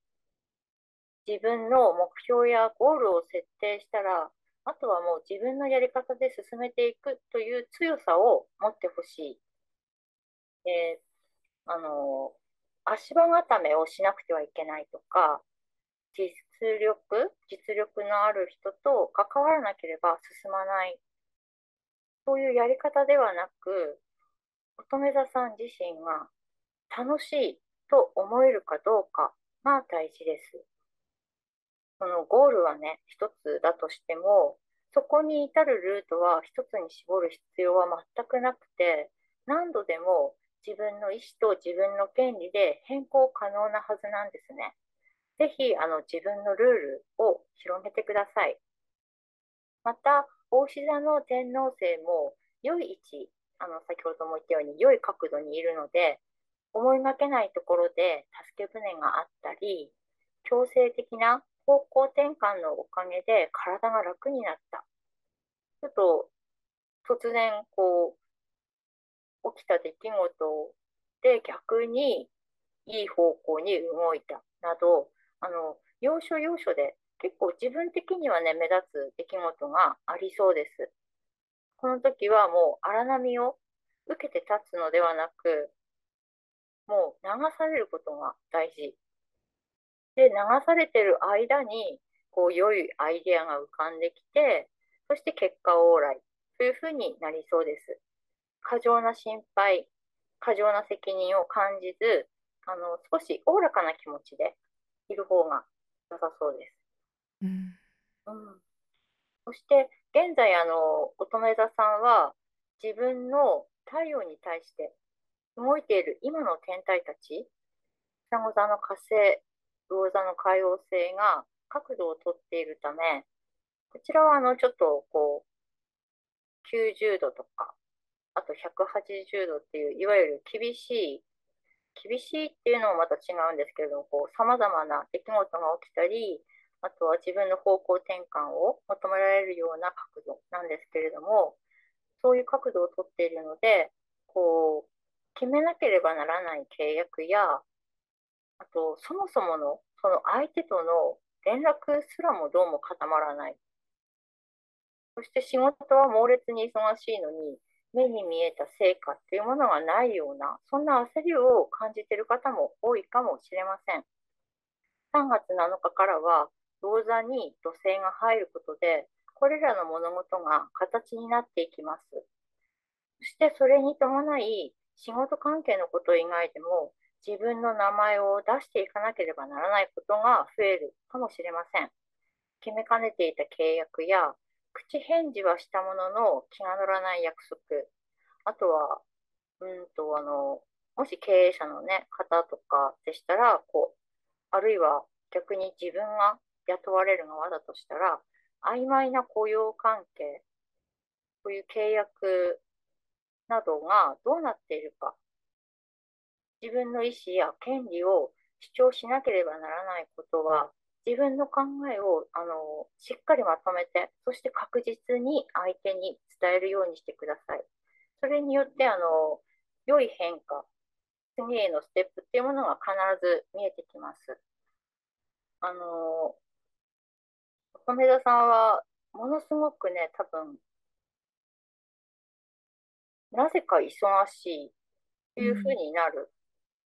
自分の目標やゴールを設定したらあとはもう自分のやり方で進めていくという強さを持ってほしい、えー、あの足場固めをしなくてはいけないとか、実力、実力のある人と関わらなければ進まない。そういうやり方ではなく、乙女座さん自身が楽しいと思えるかどうかが大事です。そのゴールはね、一つだとしても、そこに至るルートは一つに絞る必要は全くなくて、何度でも自分の意思と自分の権利で変更可能なはずなんですね。ぜひあの自分のルールを広げてください。また、大志座の天王星も良い位置、あの先ほども言ったように良い角度にいるので、思いがけないところで助け舟があったり、強制的な方向転換のおかげで体が楽になった。ちょっと突然こう起きた出来事で逆にいい方向に動いたなどあの要所要所で結構自分的にはね目立つ出来事がありそうです。この時はもう荒波を受けて立つのではなくもう流されることが大事。で流されてる間にこう良いアイデアが浮かんできてそして結果往来というふうになりそうです。過剰な心配、過剰な責任を感じず、あの少しおおらかな気持ちでいる方が良さそうです。うん、うん、そして現在あの乙女座さんは自分の太陽に対して動いている今の天体たち双子座の火星魚座の海王星が角度をとっているためこちらはあのちょっとこう90度とかあと180度っていう、いわゆる厳しい、厳しいっていうのもまた違うんですけれども、こう、様々な出来事が起きたり、あとは自分の方向転換を求められるような角度なんですけれども、そういう角度をとっているので、こう、決めなければならない契約や、あと、そもそもの、その相手との連絡すらもどうも固まらない。そして仕事は猛烈に忙しいのに、目に見えた成果っていうものがないような、そんな焦りを感じている方も多いかもしれません。3月7日からは、銅座に土星が入ることで、これらの物事が形になっていきます。そしてそれに伴い、仕事関係のこと以外でも、自分の名前を出していかなければならないことが増えるかもしれません。決めかねていた契約や口返事はしたものの気が乗らない約束。あとは、うんと、あの、もし経営者のね、方とかでしたら、こう、あるいは逆に自分が雇われる側だとしたら、曖昧な雇用関係こういう契約などがどうなっているか、自分の意思や権利を主張しなければならないことは、自分の考えをあのしっかりまとめて、そして確実に相手に伝えるようにしてください。それによってあの良い変化、次へのステップっていうものが必ず見えてきます。あの、米田さんはものすごくね、多分、なぜか忙しいというふうになる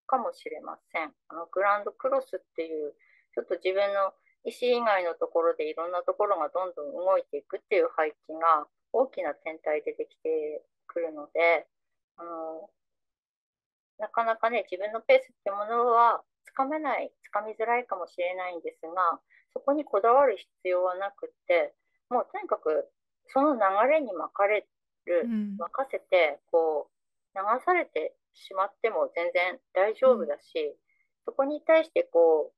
かもしれません。あのグランドクロスっていうちょっと自分の意思以外のところでいろんなところがどんどん動いていくっていう配置が大きな天体でできてくるので、あのなかなかね、自分のペースってものはつかめない、つかみづらいかもしれないんですが、そこにこだわる必要はなくって、もうとにかくその流れに巻かれる、任せて、こう、流されてしまっても全然大丈夫だし、そこに対してこう、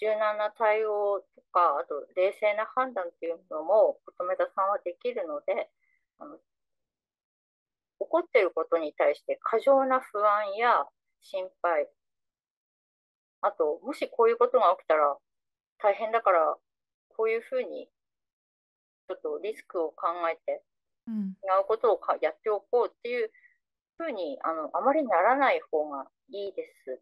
柔軟な対応とか、あと冷静な判断っていうのも、乙女田さんはできるので、あの起こっていることに対して過剰な不安や心配、あと、もしこういうことが起きたら大変だから、こういうふうにちょっとリスクを考えて、違うことをやっておこうっていうふうにあのあまりならない方がいいです。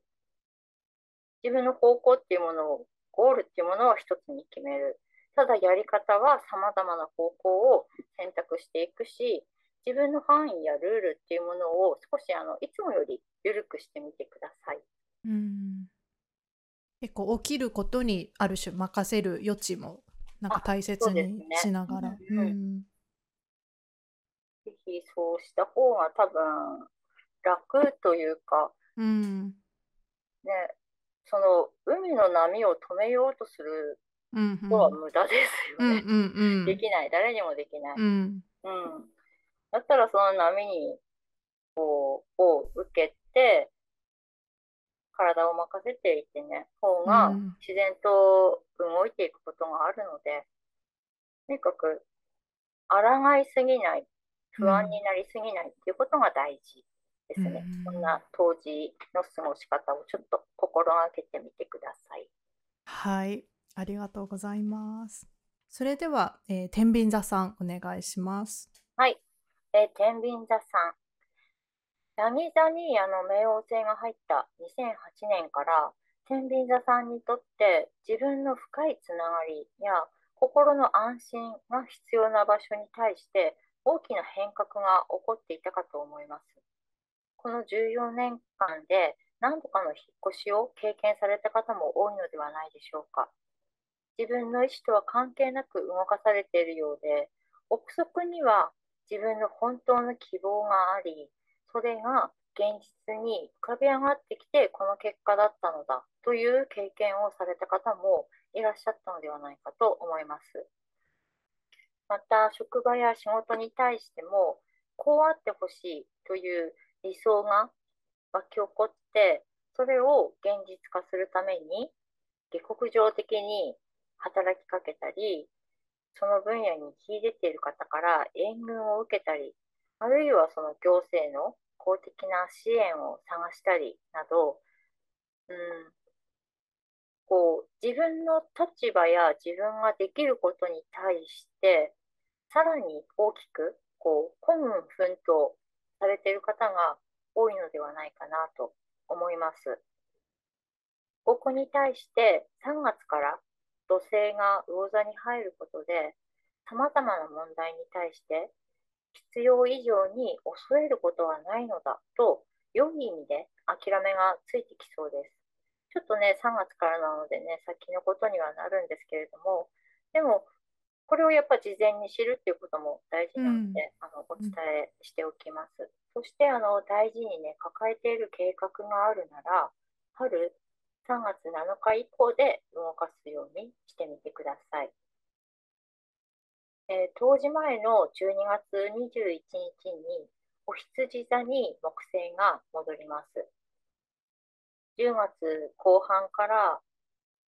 自分の方向っていうものを、ゴールっていうものは一つに決める。ただやり方は様々な方向を選択していくし、自分の範囲やルールっていうものを少しあのいつもより緩くしてみてください。うん。結構起きることにある種任せる余地もなんか大切にしながら。ね。うん、ぜひそうした方が多分楽というか、うん、ね、その海の波を止めようとするのは無駄ですよね。できない、誰にもできない。うん、うん、だったらその波にこうを受けて、体を任せていてね、方が自然と動いていくことがあるので、とにかく抗いすぎない、不安になりすぎないっていうことが大事ですね。そんな当時の過ごし方をちょっと心がけてみてください。はい、ありがとうございます。それでは、えー、天秤座さんお願いします。はい、えー、天秤座さん。何座にあの冥王星が入った2008年から天秤座さんにとって自分の深いつながりや心の安心が必要な場所に対して大きな変革が起こっていたかと思います。この14年間で何度かの引っ越しを経験された方も多いのではないでしょうか。自分の意思とは関係なく動かされているようで、憶測には自分の本当の希望があり、それが現実に浮かび上がってきて、この結果だったのだという経験をされた方もいらっしゃったのではないかと思います。また、職場や仕事に対しても、こうあってほしいという理想が湧き起こって、それを現実化するために、下克上的に働きかけたり、その分野に秀でている方から援軍を受けたり、あるいはその行政の公的な支援を探したりなど、うん、こう自分の立場や自分ができることに対して、さらに大きくこう孤軍奮闘されている方が多いのではないかなと思います。ここに対して3月から土星が魚座に入ることで、様々な問題に対して必要以上に恐れることはないのだと、良い意味で諦めがついてきそうです。ちょっとね、3月からなのでね、先のことにはなるんですけれども、でも、これをやっぱ事前に知るっていうことも大事なので、うん、あのお伝えしておきます。そしてあの大事にね抱えている計画があるなら春3月7日以降で動かすようにしてみてください。えー、当時前の12月21日にお羊座に木星が戻ります。10月後半から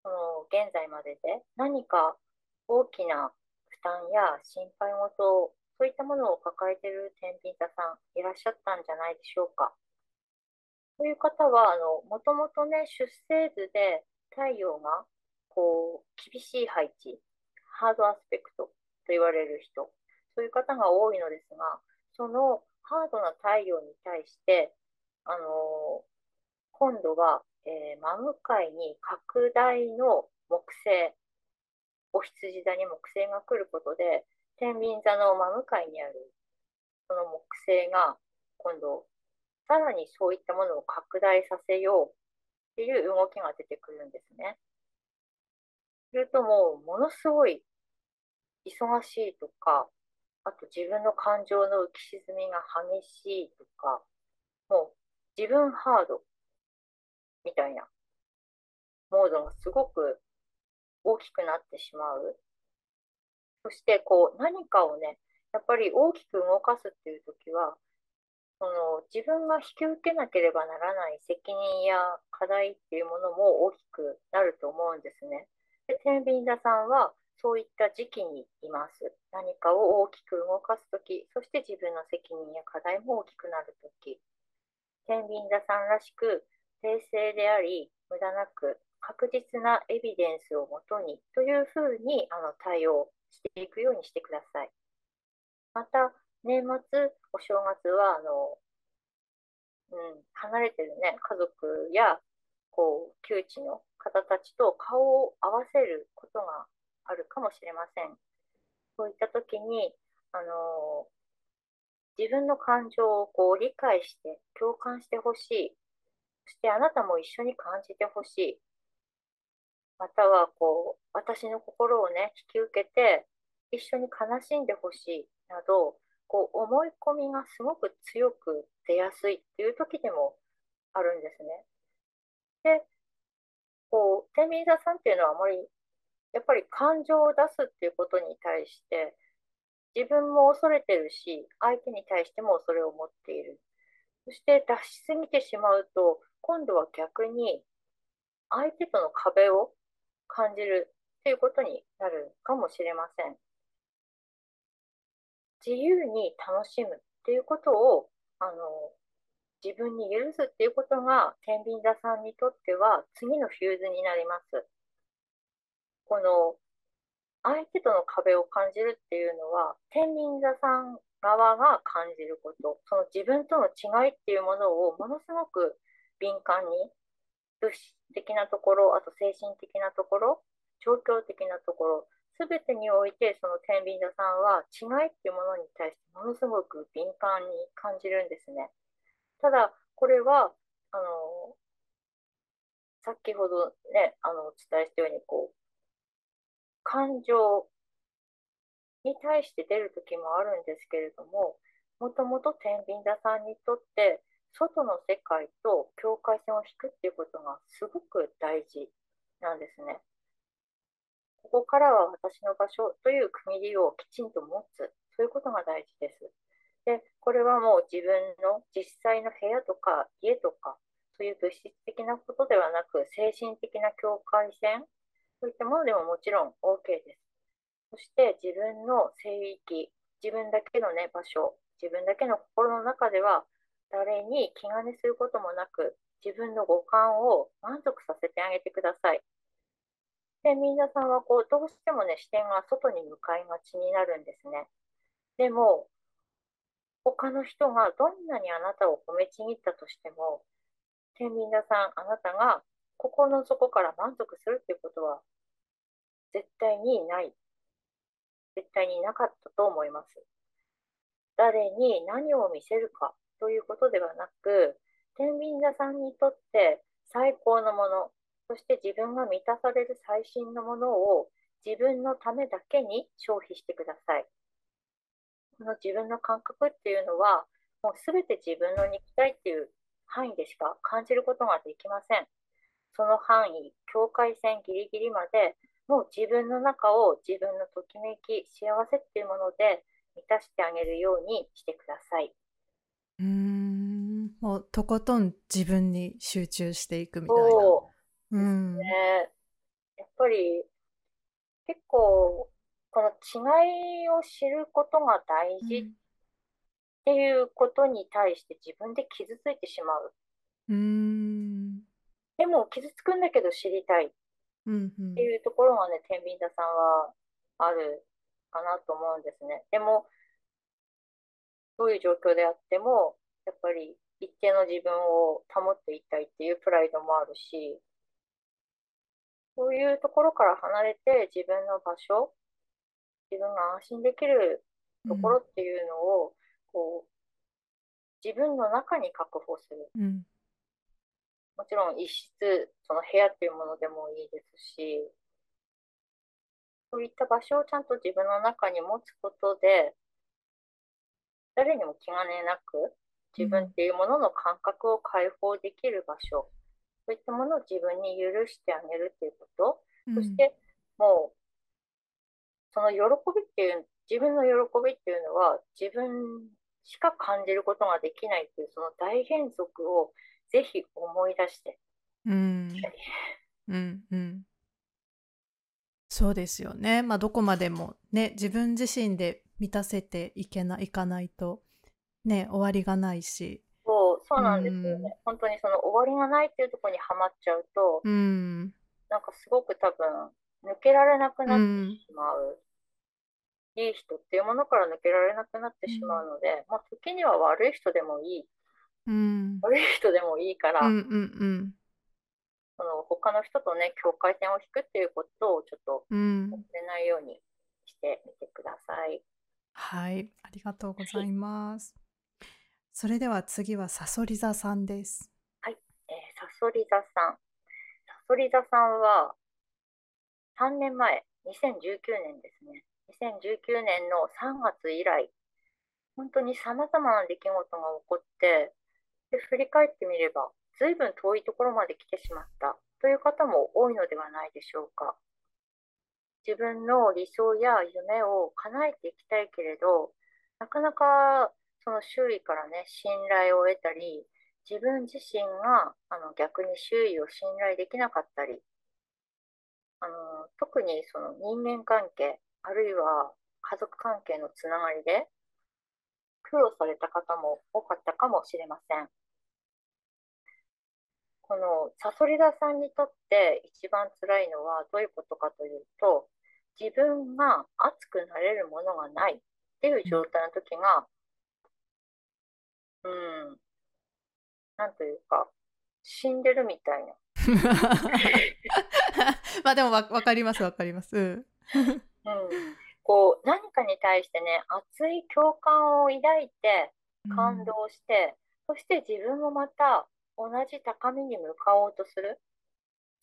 その現在までで何か大きな負担や心配事そういったものを抱えている天秤座さんいらっしゃったんじゃないでしょうか。という方は、あの、もともとね、出生図で太陽が、こう、厳しい配置、ハードアスペクトと言われる人、そういう方が多いのですが、そのハードな太陽に対して、あの今度は、えー、真向かいに拡大の木星、お羊座に木星が来ることで、天秤座の真向かいにあるその木星が今度さらにそういったものを拡大させようっていう動きが出てくるんですね。するともうものすごい忙しいとか、あと自分の感情の浮き沈みが激しいとか、もう自分ハードみたいなモードがすごく大きくなってしまう。そしてこう何かをね、やっぱり大きく動かすっていう時は、その自分が引き受けなければならない責任や課題っていうものも大きくなると思うんですね。で、天秤座さんはそういった時期にいます。何かを大きく動かすとき、そして自分の責任や課題も大きくなるとき。天秤座さんらしく、冷静であり、無駄なく、確実なエビデンスをもとにというふうにあの対応していくようにしてください。また、年末、お正月は、あの、うん、離れてるね、家族や、こう、窮地の方たちと顔を合わせることがあるかもしれません。そういった時に、あの、自分の感情をこう理解して、共感してほしい。そしてあなたも一緒に感じてほしい。または、こう、私の心をね、引き受けて、一緒に悲しんでほしいなど、こう思い込みがすごく強く出やすいっていう時でもあるんですね。で、こう、天秤座さんっていうのはあまり、やっぱり感情を出すっていうことに対して、自分も恐れてるし、相手に対してもそれを持っている。そして出しすぎてしまうと、今度は逆に相手との壁を感じるっていうことになるかもしれません。自由に楽しむっていうことをあの自分に許すっていうことが天秤座さんにとっては次のフューズになります。この相手との壁を感じるっていうのは天秤座さん側が感じることその自分との違いっていうものをものすごく敏感に物質的なところあと精神的なところ状況的なところすべてにおいてその天秤座さんは違いっていうものに対してものすごく敏感に感じるんですね。ただこれはあの先ほどねあのお伝えしたようにこう感情に対して出る時もあるんですけれどももともと天秤座さんにとって外の世界と境界線を引くっていうことがすごく大事なんですね。ここからは私の場所という区切りをきちんと持つ、そういうことが大事です。で、これはもう自分の実際の部屋とか家とか、そういう物質的なことではなく、精神的な境界線、そういったものでももちろん OK です。そして自分の聖域、自分だけのね、場所、自分だけの心の中では、誰に気兼ねすることもなく、自分の五感を満足させてあげてください。で、皆さんはこう、どうしてもね、視点が外に向かいがちになるんですね。でも、他の人がどんなにあなたを褒めちぎったとしても、天秤座さん、あなたが心の底から満足するっていうことは、絶対にない。絶対になかったと思います。誰に何を見せるかということではなく、天秤座さんにとって最高のもの、そして自分が満たされる最新のものを自分のためだけに消費してください。この自分の感覚っていうのは、もうすべて自分の肉体っていう範囲でしか感じることができません。その範囲、境界線ギリギリまで、もう自分の中を自分のときめき、幸せっていうもので満たしてあげるようにしてください。うん、もうとことん自分に集中していくみたいな。うん、ね。やっぱり結構この違いを知ることが大事っていうことに対して自分で傷ついてしまう。うんでも傷つくんだけど知りたいっていうところがね、天秤座さんはあるかなと思うんですね。でも、どういう状況であっても、やっぱり一定の自分を保っていたいっていうプライドもあるし、そういうところから離れて自分の場所、自分が安心できるところっていうのを、こう、自分の中に確保する。うんもちろん一室、その部屋っていうものでもいいですし、そういった場所をちゃんと自分の中に持つことで、誰にも気兼ねなく自分っていうものの感覚を解放できる場所、そういったものを自分に許してあげるっていうこと、そしてもう、その喜びっていう、自分の喜びっていうのは自分しか感じることができないっていうその大変則をぜひ思い出して。うん。うんうん。そうですよね。まあどこまでもね自分自身で満たせていけないかないとね終わりがないし。そう、そうなんですようんね。本当にその終わりがないっていうところにはまっちゃうと、うんなんかすごく多分抜けられなくなってうんしまう。いい人っていうものから抜けられなくなってしまうので、まあ時には悪い人でもいい、うん悪い人でもいいから、うんうんその他の人とね、境界線を引くっていうことをちょっとうんうん忘れないようにしてみてください。はいありがとうございます。それでは次はさそり座さんです。えー、さそり座さん。さそり座さんは、3年前、2019年ですね。2019年の3月以来、本当に様々な出来事が起こって、で、振り返ってみれば、随分遠いところまで来てしまったという方も多いのではないでしょうか。自分の理想や夢を叶えていきたいけれど、なかなかその周囲からね、信頼を得たり、自分自身があの逆に周囲を信頼できなかったり、あの特にその人間関係、あるいは家族関係のつながりで苦労された方も多かったかもしれません。このさそり座さんにとって一番辛いのはどういうことかというと、自分が熱くなれるものがないっていう状態の時が、うん、なんというか、死んでるみたいな。まあでもわわかりますわかります。うんうん、こう何かに対してね、熱い共感を抱いて、感動して、そして自分もまた同じ高みに向かおうとする。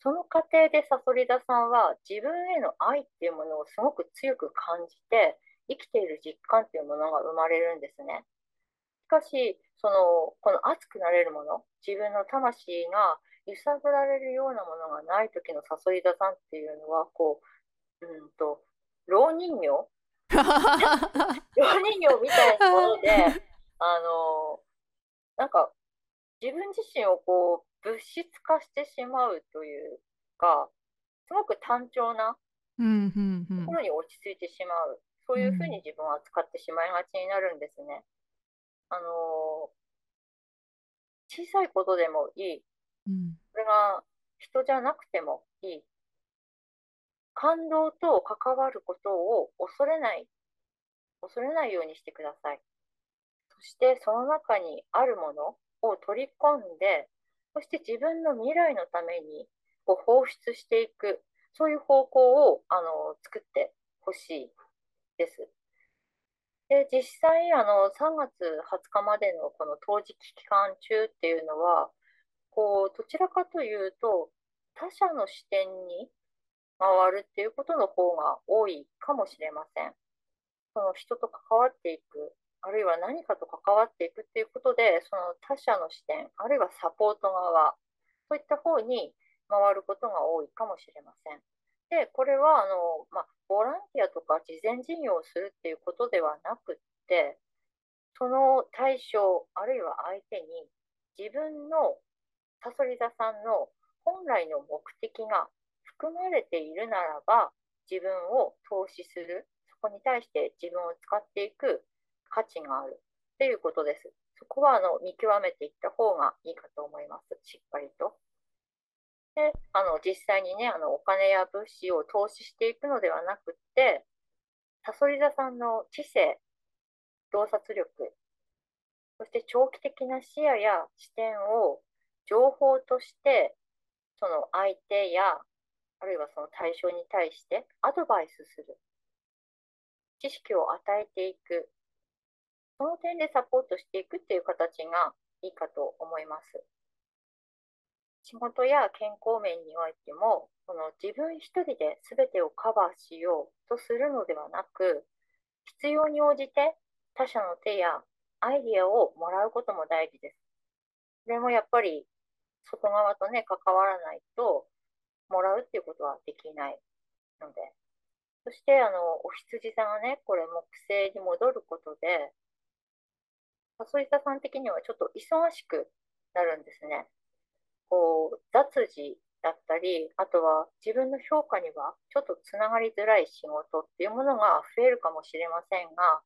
その過程でさそり座さんは自分への愛っていうものをすごく強く感じて、生きている実感っていうものが生まれるんですね。しかし、その、この熱くなれるもの、自分の魂が揺さぶられるようなものがない時のさそり座さんっていうのは、こう、うんと、老人形？老人形みたいなもので、あの、なんか、自分自身をこう、物質化してしまうというか、すごく単調なところに落ち着いてしまう。そういうふうに自分を扱ってしまいがちになるんですね。あの、小さいことでもいい。うんそれが人じゃなくてもいい。感動と関わることを恐れない、恐れないようにしてください。そしてその中にあるものを取り込んで、そして自分の未来のためにこう放出していく、そういう方向をあの作ってほしいです。で、実際あの3月20日までのこの当時期間中っていうのは、こうどちらかというと他者の視点に回るっていうことの方が多いかもしれません。その人と関わっていく、あるいは何かと関わっていくっていうことで、その他者の視点、あるいはサポート側、そういった方に回ることが多いかもしれません。で、これはあの、まあ、ボランティアとか慈善事業をするっていうことではなくって、その対象、あるいは相手に自分のさそり座さんの本来の目的が含まれているならば、自分を投資する、そこに対して自分を使っていく価値があるっていうことです。そこはあの見極めていった方がいいかと思います。しっかりと。で、あの実際にね、あのお金や物資を投資していくのではなくって、さそり座さんの知性、洞察力、そして長期的な視野や視点を情報としてその相手やあるいはその対象に対してアドバイスする知識を与えていくその点でサポートしていくっていう形がいいかと思います仕事や健康面においてもその自分一人で全てをカバーしようとするのではなく必要に応じて他者の手やアイディアをもらうことも大事です。でもやっぱり外側とね、関わらないと、もらうっていうことはできないので。そして、あの、お羊座がね、これ木星に戻ることで、サソリ座さん的にはちょっと忙しくなるんですね。こう、雑事だったり、あとは自分の評価にはちょっとつながりづらい仕事っていうものが増えるかもしれませんが、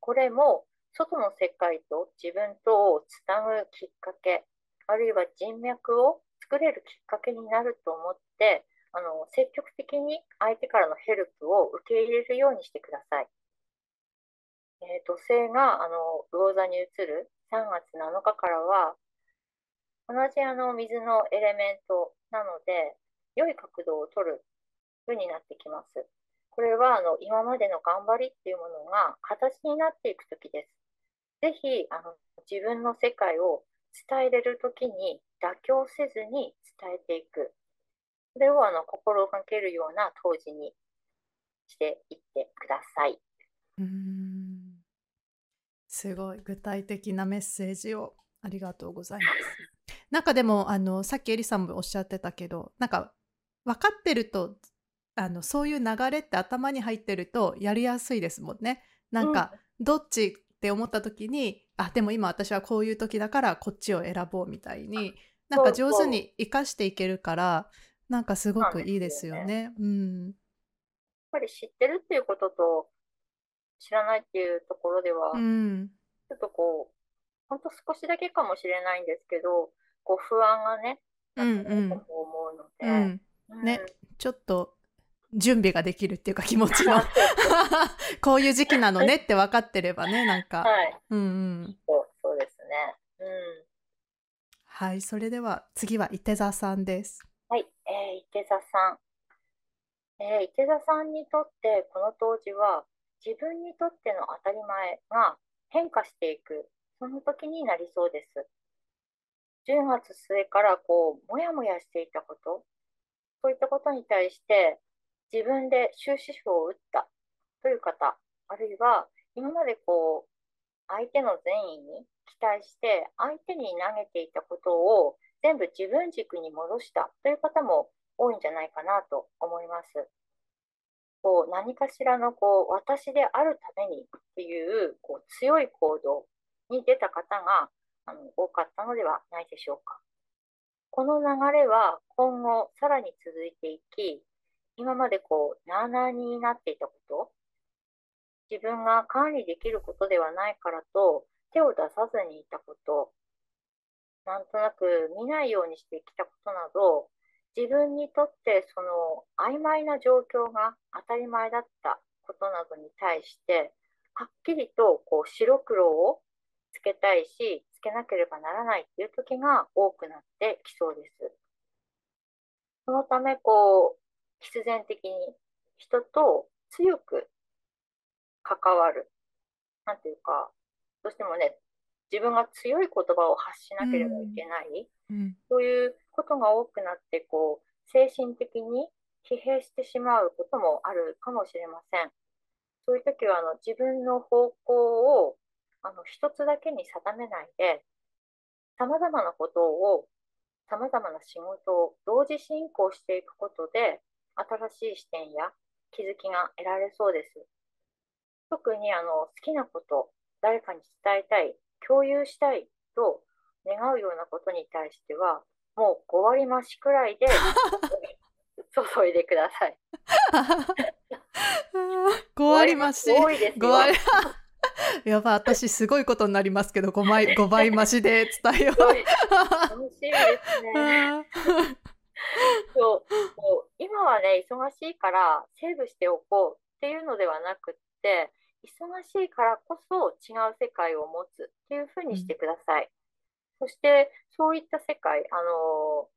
これも外の世界と自分とをつなぐきっかけ、あるいは人脈を作れるきっかけになると思って、あの積極的に相手からのヘルプを受け入れるようにしてください。えー、土星があの魚座に移る3月7日からは、同じあの水のエレメントなので、良い角度を取る風になってきます。これはあの今までの頑張りっていうものが形になっていく時です。ぜひあの自分の世界を伝えれる時に妥協せずに伝えていく。それをあの心がけるような当時にしていってください。うんすごい具体的なメッセージをありがとうございます。なんかでもあのさっきエリさんもおっしゃってたけどなんか分かってるとあのそういう流れって頭に入ってるとやりやすいですもんね。なんか、うん、どっちって思った時にあでも今私はこういう時だからこっちを選ぼうみたいになんか上手に生かしていけるからなんかすごくいいですよね。うん、やっぱり知ってるっていうことと知らないっていうところでは、うん、ちょっとこうほんと少しだけかもしれないんですけどこう不安がねうんうん、思うので、うん、ね、ちょっと準備ができるっていうか気持ちの。こういう時期なのねって分かってればねなんか、はい、うんうん。そうそうですね。うん。はいそれでは次は伊手座さんです。はい、えー、伊手座さん。えー、伊手座さんにとってこの当時は自分にとっての当たり前が変化していくその時になりそうです10月末からこうもやもやしていたことそういったことに対して自分で終止符を打ったという方、あるいは今までこう相手の善意に期待して相手に投げていたことを全部自分軸に戻したという方も多いんじゃないかなと思います。こう何かしらのこう私であるためにっていうこう強い行動に出た方があの多かったのではないでしょうか。この流れは今後さらに続いていき、今までこう、なあなあになっていたこと、自分が管理できることではないからと手を出さずにいたこと、なんとなく見ないようにしてきたことなど、自分にとってその曖昧な状況が当たり前だったことなどに対して、はっきりとこう白黒をつけたいし、つけなければならないっていう時が多くなってきそうです。そのため、こう、必然的に人と強く関わる。なんていうか、どうしてもね、自分が強い言葉を発しなければいけない、うん、そういうことが多くなって、こう、精神的に疲弊してしまうこともあるかもしれません。そういう時はあの自分の方向をあの一つだけに定めないで、さまざまなことを、さまざまな仕事を同時進行していくことで、新しい視点や気づきが得られそうです。特にあの好きなこと、誰かに伝えたい、共有したいと願うようなことに対しては、もう5割増しくらいで 注いでください。5割増し。多いです5よ。割。やばい、私すごいことになりますけど、5倍、5倍増しで伝えよう。楽しいですね。そう今はね、忙しいからセーブしておこうっていうのではなくって、忙しいからこそ違う世界を持つっていうふうにしてください。そして、そういった世界、あの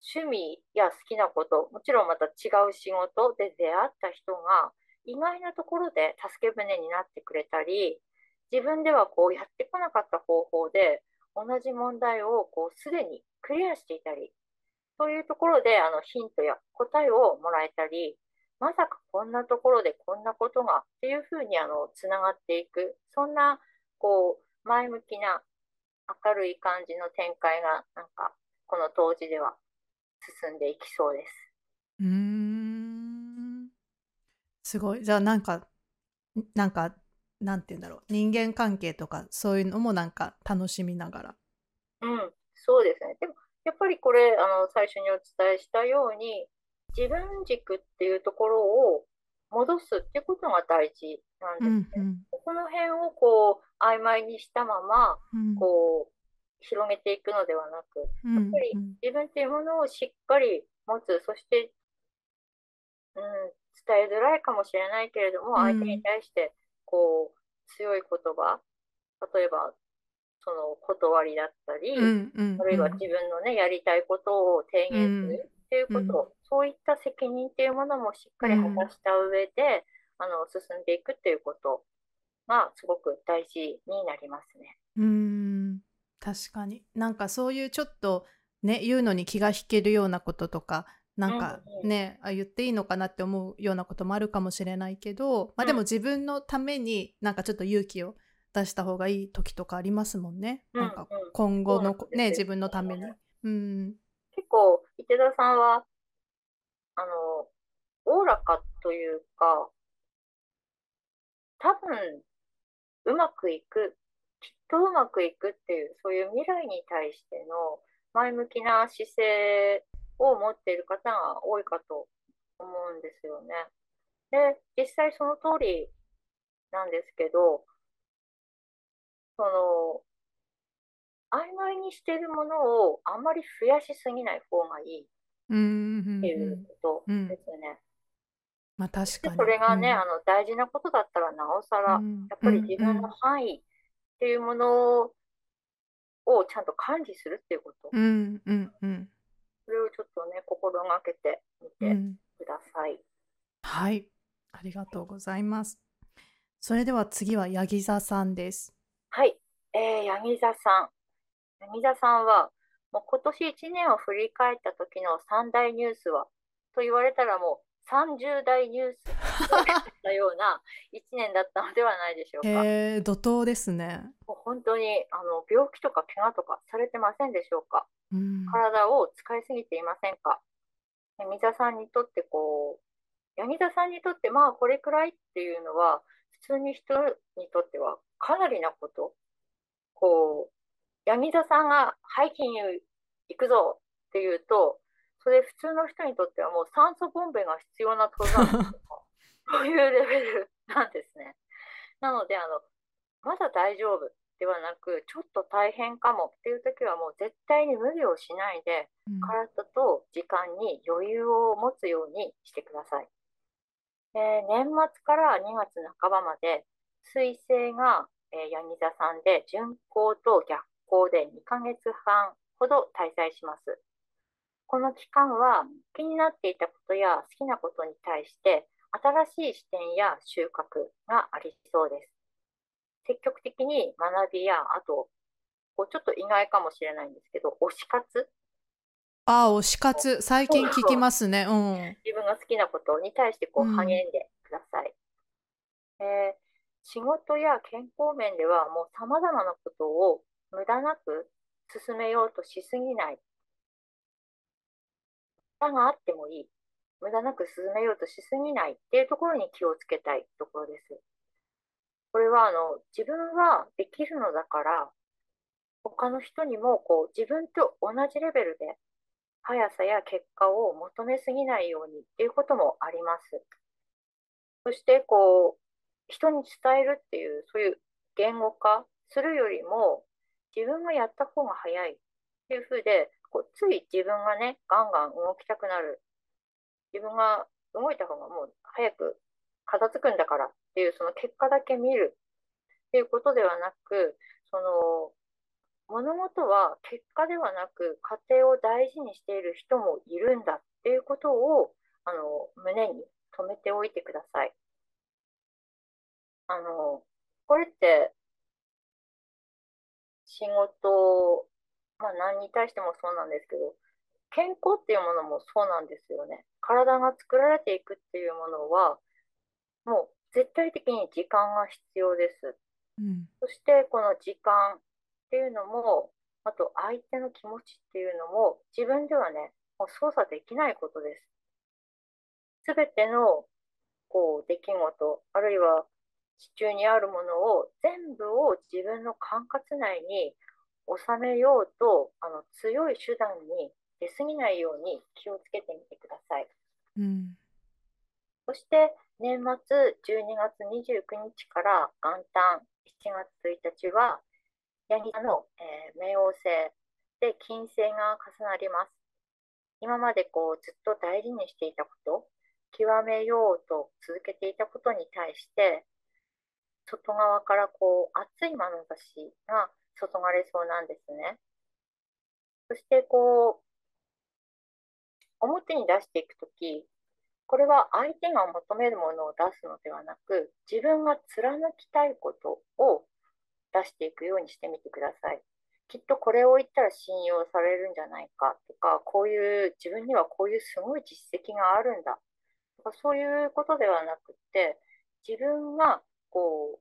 趣味や好きなこと、もちろんまた違う仕事で出会った人が意外なところで助け舟になってくれたり、自分ではこうやってこなかった方法で同じ問題をこうすでにクリアしていたり、そういうところであのヒントや答えをもらえたり、まさかこんなところでこんなことがっていうふうにあのつながっていく、そんなこう前向きな明るい感じの展開がなんかこの当時では進んでいきそうです。うーん。すごい。じゃあなんか、なんか、なんて言うんだろう。人間関係とかそういうのもなんか楽しみながら。うん、そうですね。でもやっぱりこれあの最初にお伝えしたように自分軸っていうところを戻すっていうことが大事なんですね。うんうんこの辺をこう曖昧にしたままうん。こう広げていくのではなく、うんやっぱりうん。自分っていうものをしっかり持つ、そして、うん、伝えづらいかもしれないけれども、うん。相手に対してこう強い言葉、例えばその断りだったり、あるいは自分のね、やりたいことを提言するっていうこと、そういった責任っていうものもしっかり果たした上で、あの進んでいくっていうことがすごく大事になりますね。うーん確かになんかそういうちょっとね言うのに気が引けるようなこととかなんかうんうんね、あ言っていいのかなって思うようなこともあるかもしれないけど、まあ、でもうん自分のためになんかちょっと勇気を出した方がいい時とかありますもんね。うんなんかうん今後のそうなんですよね自分のために。うん結構、池田さんは、あの、おおらかというか、多分、うまくいく、きっとうまくいくっていう、そういう未来に対しての前向きな姿勢を持っている方が多いかと思うんですよね。で、実際その通りなんですけど、その、曖昧にしているものをあんまり増やしすぎない方がいいっていうことですね。まあ確かでに。それがね、うんあの大事なことだったらなおさら、うんやっぱり自分の範囲っていうものをちゃんと管理するっていうこと、うんうんうんそれをちょっとね、心がけてみてうんください。はい、ありがとうございます。それでは次はヤギ座さんです。はい、えー、柳座さん。柳座さんは、もう今年1年を振り返った時の三大ニュースは、と言われたらもう30大ニュース のような1年だったのではないでしょうか。へえ、怒涛ですね。もう本当にあの病気とか怪我とかされてませんでしょうか。うん、体を使いすぎていませんか。柳座さんにとってこう、柳座さんにとってまあこれくらいっていうのは、普通に人にとってはかなりなこと。こう、柳座さんがハイキング行くぞっていうと、それ普通の人にとってはもう酸素ボンベが必要な登山とか、そういうレベルなんですね。なので、あの、まだ大丈夫ではなく、ちょっと大変かもっていう時はもう絶対に無理をしないで、うん体と時間に余裕を持つようにしてください。えー年末から2月半ばまで、水星が、えー、ヤギ座さんで順行と逆行で2ヶ月半ほど滞在します。この期間は気になっていたことや好きなことに対して新しい視点や収穫がありそうです。積極的に学びや、あと、こうちょっと意外かもしれないんですけど、推し活あ、推し活、最近聞きますね。うん。自分が好きなことに対してこううん励んでください。えー仕事や健康面ではもう様々なことを無駄なく進めようとしすぎない。無駄があってもいい。無駄なく進めようとしすぎないっていうところに気をつけたいところです。これはあの自分はできるのだから他の人にもこう自分と同じレベルで速さや結果を求めすぎないようにっていうこともあります。そしてこう人に伝えるっていうそういう言語化するよりも自分がやった方が早いっていうふうでこうつい自分がねガンガン動きたくなる自分が動いた方がもう早く片付くんだからっていうその結果だけ見るっていうことではなくその物事は結果ではなく家庭を大事にしている人もいるんだっていうことをあの胸に留めておいてください。あのこれって仕事、まあ、何に対してもそうなんですけど健康っていうものもそうなんですよね。体が作られていくっていうものはもう絶対的に時間が必要です。うん、そしてこの時間っていうのも、あと相手の気持ちっていうのも自分ではね、もう操作できないことです。すべてのこう出来事、あるいは地中にあるものを全部を自分の管轄内に収めようとあの強い手段に出過ぎないように気をつけてみてください。うん、そして年末12月29日から元旦7月1日はヤギ座の、えー、冥王星で金星が重なります。今までこうずっと大事にしていたこと、極めようと続けていたことに対して、外側からこう熱い眼差しが注がれそうなんですね。そしてこう、表に出していくとき、これは相手が求めるものを出すのではなく、自分が貫きたいことを出していくようにしてみてください。きっとこれを言ったら信用されるんじゃないかとか、こういう自分にはこういうすごい実績があるんだとか、そういうことではなくて、自分がこ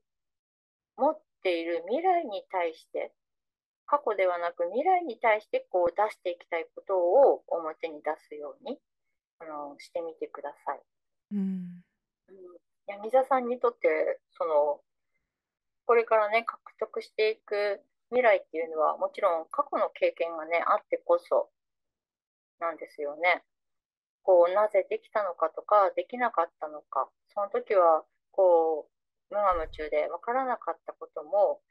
う持っている未来に対して、過去ではなく未来に対してこう出していきたいことを表に出すようにあのしてみてください。うん、闇座さんにとってそのこれからね、獲得していく未来っていうのは、もちろん過去の経験がね、あってこそなんですよね。こう、なぜできたのかとか、できなかったのか、その時は、こう、無我夢中で分からなかったことも、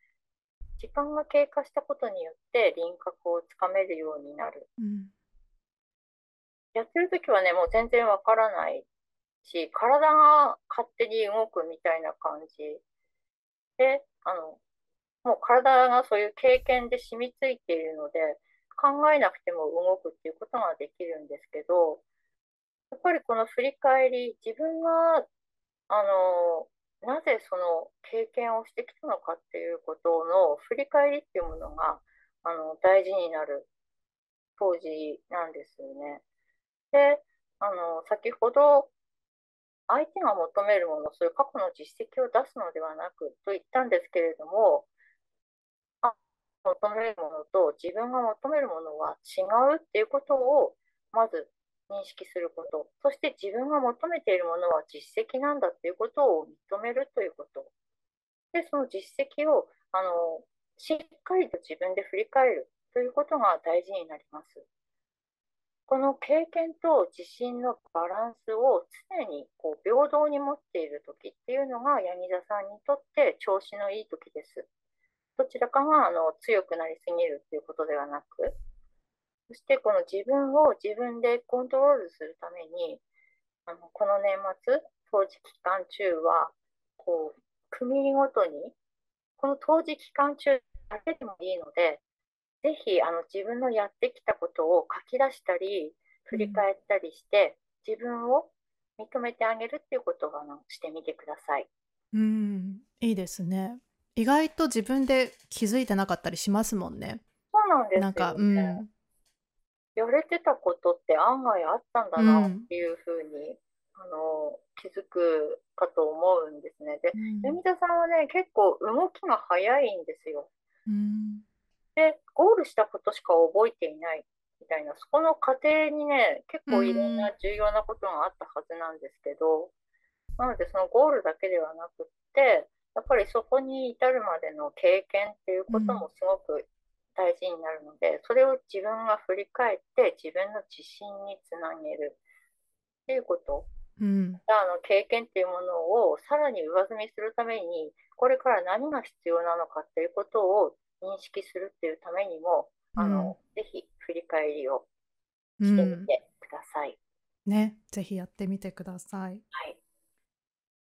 時間が経過したことによって輪郭をつかめるようになる。うん、やってる時はね、もう全然わからないし、体が勝手に動くみたいな感じで、あの、もう体がそういう経験で染みついているので、考えなくても動くっていうことができるんですけど、やっぱりこの振り返り、自分が、あの、なぜその経験をしてきたのかっていうことの振り返りっていうものが、あの、大事になる当時なんですよね。で、あの、先ほど相手が求めるもの、そういう過去の実績を出すのではなくと言ったんですけれども、あ求めるものと自分が求めるものは違うっていうことをまず認識すること、そして自分が求めているものは実績なんだっていうことを認めるということ。で、その実績をあのしっかりと自分で振り返るということが大事になります。この経験と自信のバランスを常にこう平等に持っている時っていうのが柳座さんにとって調子のいい時です。どちらかがあの強くなりすぎるっていうことではなく、そしてこの自分を自分でコントロールするために、あのこの年末、当時期間中は、こう、区切りごとに、この当時期間中だけでもいいので、ぜひあの自分のやってきたことを書き出したり振り返ったりして、うん、自分を認めてあげるっていうことをあのしてみてください。うんいいですね。意外と自分で気づいてなかったりしますもんね。そうなんですよ、ね、なんか、うん、やれてたことって案外あったんだなっていうふうに、ん、あの気づくかと思うんですね。で、うん、田さんはね結構動きが早いんですよ。うんで、ゴールしたことしか覚えていないみたいな、そこの過程にね、結構いろんな重要なことがあったはずなんですけど、なのでそのゴールだけではなくって、やっぱりそこに至るまでの経験っていうこともすごく大事になるのでそれを自分が振り返って自分の自信につなげる。っていうこと。うん。あの経験っていうものをさらに上積みするためにこれから何が必要なのかっていうことを認識するっていうためにもあの、ぜひ振り返りをうしてみんてください。ね。ぜひやってみてください。はい、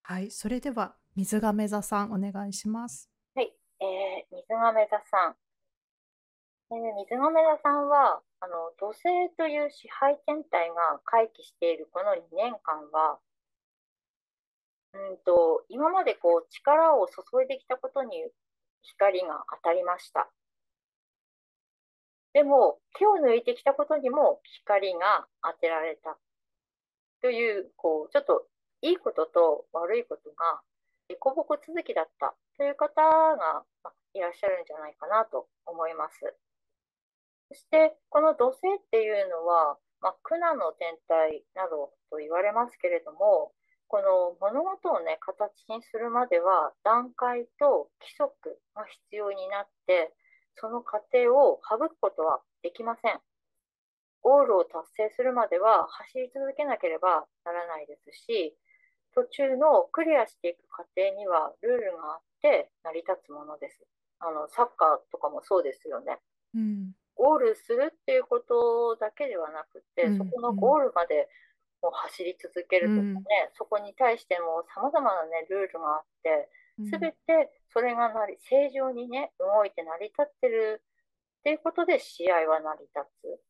はい。それでは水亀座さんお願いします。はい。えー、水亀座さん、えー水亀座さんはあの土星という支配天体が回帰しているこの2年間はうんと今までこう力を注いできたことに光が当たりました。でも手を抜いてきたことにも光が当てられたというこうちょっといいことと悪いことが凸凹続きだったという方がいらっしゃるんじゃないかなと思います。そしてこの土星っていうのは、まあ、苦難の天体などと言われますけれどもこの物事をね形にするまでは段階と規則が必要になってその過程を省くことはできません。ゴールを達成するまでは走り続けなければならないですし途中のクリアしていく過程にはルールがあって成り立つものです。あのサッカーとかもそうですよね。うんゴールするっていうことだけではなくて、うんそこのゴールまでもう走り続けるとかね、うんそこに対してもさまざまな、ね、ルールがあって、うんすべてそれがなり正常にね、動いて成り立ってるっていうことで試合は成り立つ。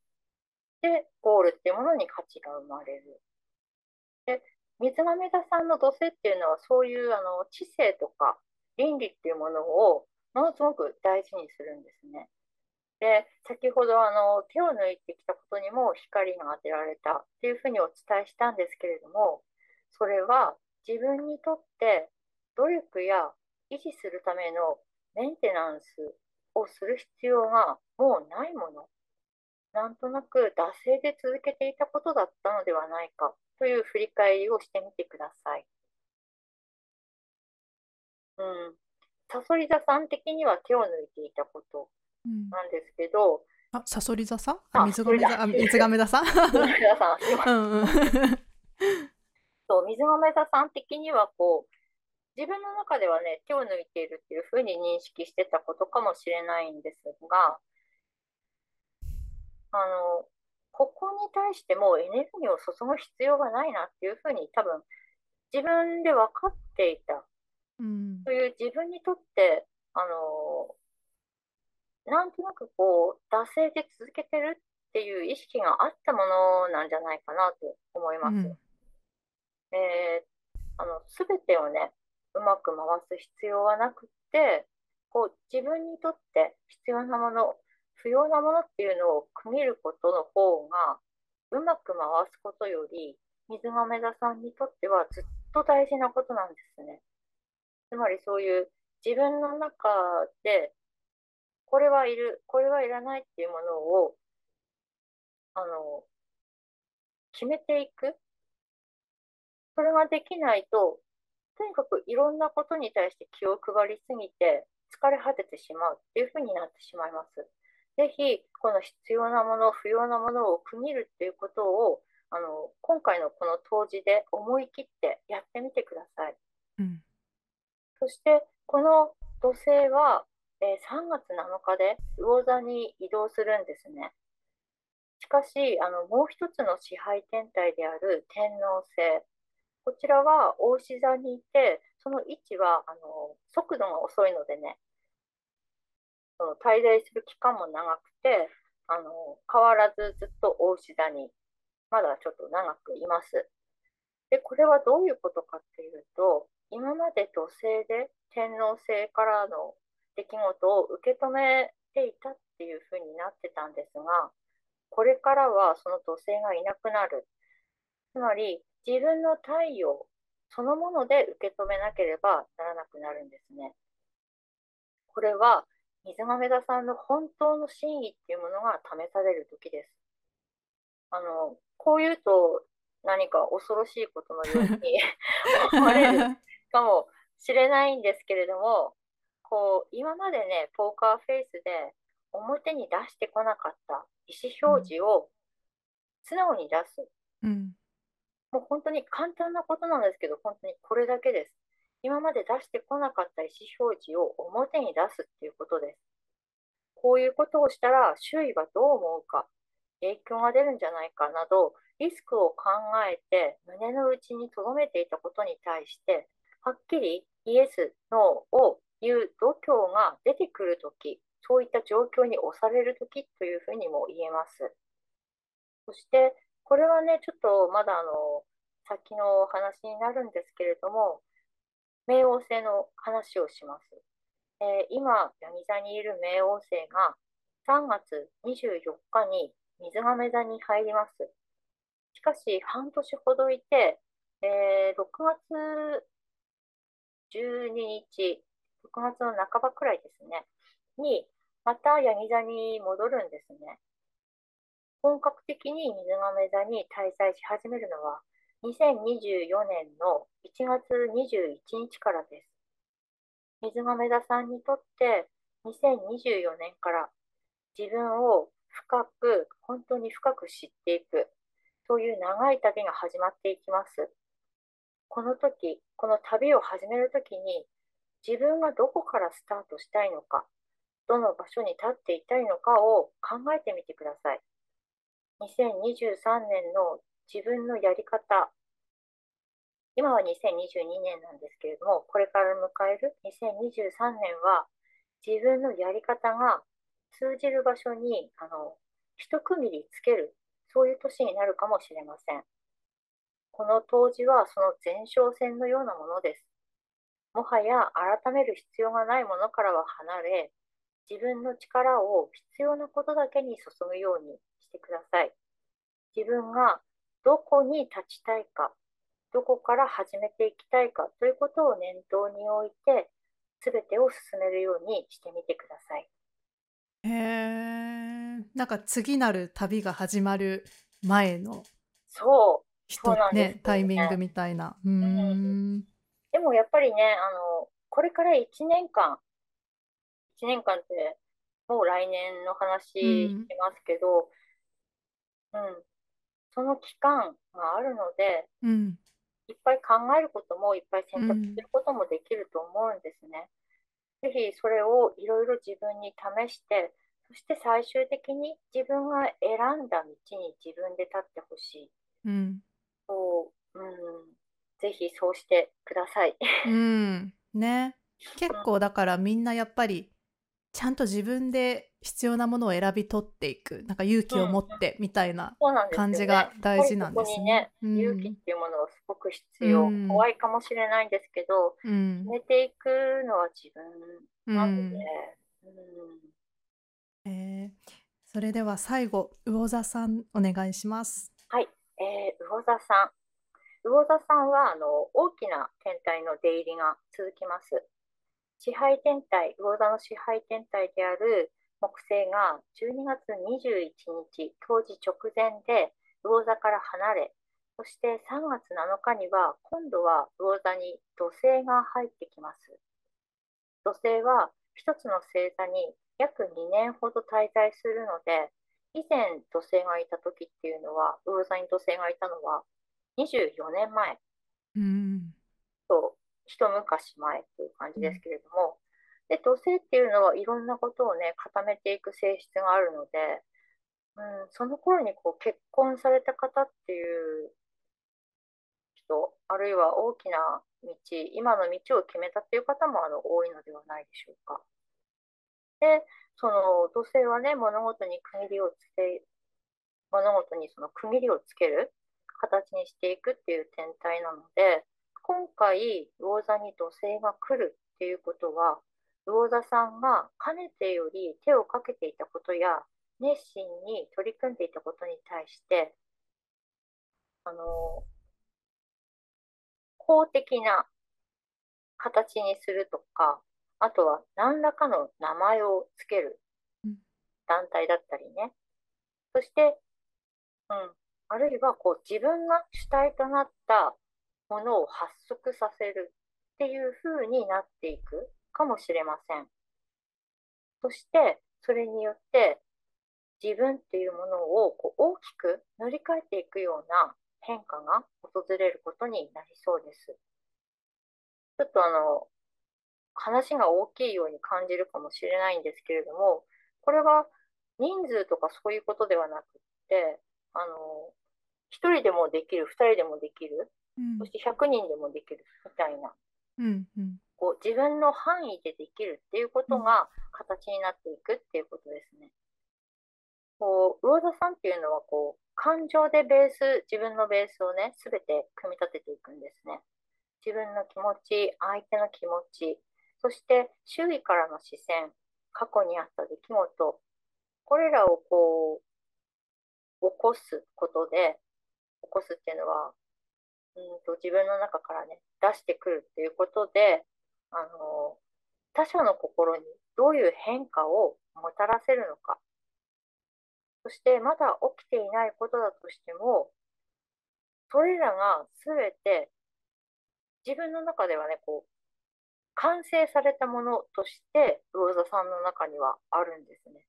で、ゴールっていうものに価値が生まれる。で、水亀座さんの土星っていうのはそういうあの知性とか倫理っていうものをものすごく大事にするんですね。で、先ほどあの手を抜いてきたことにも光が当てられたっていうふうにお伝えしたんですけれども、それは自分にとって努力や維持するためのメンテナンスをする必要がもうないもの、なんとなく惰性で続けていたことだったのではないかという振り返りをしてみてください。うん。さそり座さん的には手を抜いていたことなんですけど、あさそり座さ？んああ水亀座？あそれだ水亀座さん？そう、水亀座さん的にはこう、自分の中ではね、手を抜いているっていうふうに認識してたことかもしれないんですが、あの、ここに対してもエネルギーを注ぐ必要がないなっていうふうに多分自分で分かっていた。うん。という自分にとって、あの、なんとなくこう、惰性で続けてるっていう意識があったものなんじゃないかなと思います。うんえーあの、すべてをね、うまく回す必要はなくって、こう、自分にとって必要なもの、不要なものっていうのを区切ることの方が、うまく回すことより、水亀座さんにとってはずっと大事なことなんですね。つまりそういう自分の中で、これはいる、これはいらないっていうものを、あの、決めていく。それができないと、とにかくいろんなことに対して気を配りすぎて、疲れ果ててしまうっていうふうになってしまいます。ぜひ、この必要なもの、不要なものを区切るっていうことを、あの、今回のこの当時で思い切ってやってみてください。うんそして、この土星は、え3月7日で魚座に移動するんですね。しかし、あの、もう一つの支配天体である天王星。こちらは大志座にいて、その位置は、あの、速度が遅いのでね、その滞在する期間も長くて、あの、変わらずずっと大志座に、まだちょっと長くいます。で、これはどういうことかっていうと、今まで土星で天王星からの出来事を受け止めていたっていうふうになってたんですが、これからはその土星がいなくなる。つまり、自分の太陽そのもので受け止めなければならなくなるんですね。これは、水亀座さんの本当の真意っていうものが試される時です。あの、こう言うと何か恐ろしいことのように 思われるかもしれないんですけれども、こう、今までね、ポーカーフェイスで表に出してこなかった意思表示を素直に出す。うん。もう本当に簡単なことなんですけど、本当にこれだけです。今まで出してこなかった意思表示を表に出すっていうことです。こういうことをしたら周囲はどう思うか、影響が出るんじゃないかなど、リスクを考えて胸の内に留めていたことに対して、はっきりイエス、ノーを言う度胸が出てくるとき、そういった状況に押されるときというふうにも言えます。そして、これはね、ちょっとまだあの、先の話になるんですけれども、冥王星の話をします。えー今、ヤギ座にいる冥王星が3月24日に水亀座に入ります。しかし、半年ほどいて、えー6月12日、6月の半ばくらいですね、に、またヤギ座に戻るんですね。本格的に水亀座に滞在し始めるのは、2024年の1月21日からです。水亀座さんにとって2024年から自分を深く、本当に深く知っていく、そういう長い旅が始まっていきます。この時、この旅を始める時に自分がどこからスタートしたいのか、どの場所に立っていたいのかを考えてみてください。2023年の自分のやり方、今は2022年なんですけれども、これから迎える2023年は、自分のやり方が通じる場所に、あの、一区切りつける、そういう年になるかもしれません。この当時はその前哨戦のようなものです。もはや改める必要がないものからは離れ、自分の力を必要なことだけに注ぐようにしてください。自分がどこに立ちたいか、どこから始めていきたいかということを念頭に置いて、すべてを進めるようにしてみてください。へえ。なんか次なる旅が始まる前のそう。人そうなんですよねね、タイミングみたいな。うーん。でもやっぱりね、あの、これから1年間、1年間って、もう来年の話してますけど、うん、その期間があるので、うん。いっぱい考えることもいっぱい選択することもできると思うんですね。ぜひそれをいろいろ自分に試して、そして最終的に自分が選んだ道に自分で立ってほしい。うん。そう、うん、ぜひそうしてください。うん。ね。結構だからみんなやっぱりちゃんと自分で必要なものを選び取っていく。なんか勇気を持ってみたいな。感じが大事なんですね勇気うんっていうものはすごく必要。うん怖いかもしれないんですけど、うん決。めていくのは自分うなので、ん。うんえーそれでは最後、魚座さんお願いします。はい、えー、魚座さん。魚座さんはあの大きな天体の出入りが続きます。支配天体、魚座の支配天体である木星が12月21日、冬至直前で魚座から離れ、そして3月7日には今度は魚座に土星が入ってきます。土星は一つの星座に約2年ほど滞在するので、以前土星がいた時っていうのは、魚座に土星がいたのは24年前うん。と一昔前っていう感じですけれども、で、土星っていうのはいろんなことをね、固めていく性質があるので、うん、その頃にこう結婚された方っていう人、あるいは大きな道、今の道を決めたっていう方もあの多いのではないでしょうか。で、その土星はね、物事に区切りをつけ、物事にその区切りをつける形にしていくっていう天体なので、今回、魚座に土星が来るっていうことは、魚座さんがかねてより手をかけていたことや、熱心に取り組んでいたことに対して、あの、公的な形にするとか、あとは何らかの名前をつけるうん団体だったりね。そして、うん、あるいはこう自分が主体となったものを発足させるっていう風になっていくかもしれません。そして、それによって自分っていうものをこう大きく塗り替えていくような変化が訪れることになりそうです。ちょっとあの、話が大きいように感じるかもしれないんですけれども、これは人数とかそういうことではなくって、あの、1人でもできる、2人でもできる、うん、そして100人でもできるみたいな、うんうん、こう自分の範囲でできるっていうことが形になっていくっていうことですね。こう魚座さんっていうのはこう感情でベース自分のベースをね全て組み立てていくんですね。自分の気持ち相手の気持ちそして周囲からの視線過去にあった出来事。これらをこう起こすことで起こすっていうのはうんと自分の中からね出してくるっていうことであの他者の心にどういう変化をもたらせるのかそしてまだ起きていないことだとしてもそれらが全て自分の中ではねこう完成されたものとして魚座さんの中にはあるんですね。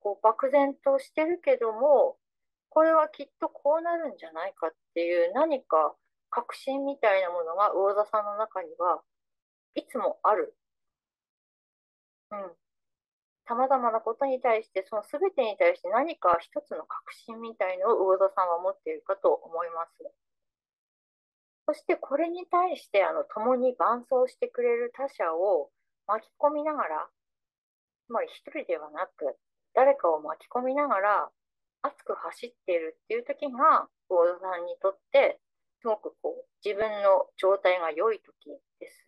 こう漠然としてるけどもこれはきっとこうなるんじゃないかっていう何か確信みたいなものが魚座さんの中にはいつもある。うん。さまざまなことに対して、その全てに対して何か一つの確信みたいのを魚座さんは持っているかと思います。そしてこれに対してあの共に伴走してくれる他者を巻き込みながら、つまり一人ではなく、誰かを巻き込みながら熱く走っているっていう時が、魚座さんにとって、すごくこう、自分の状態が良い時です。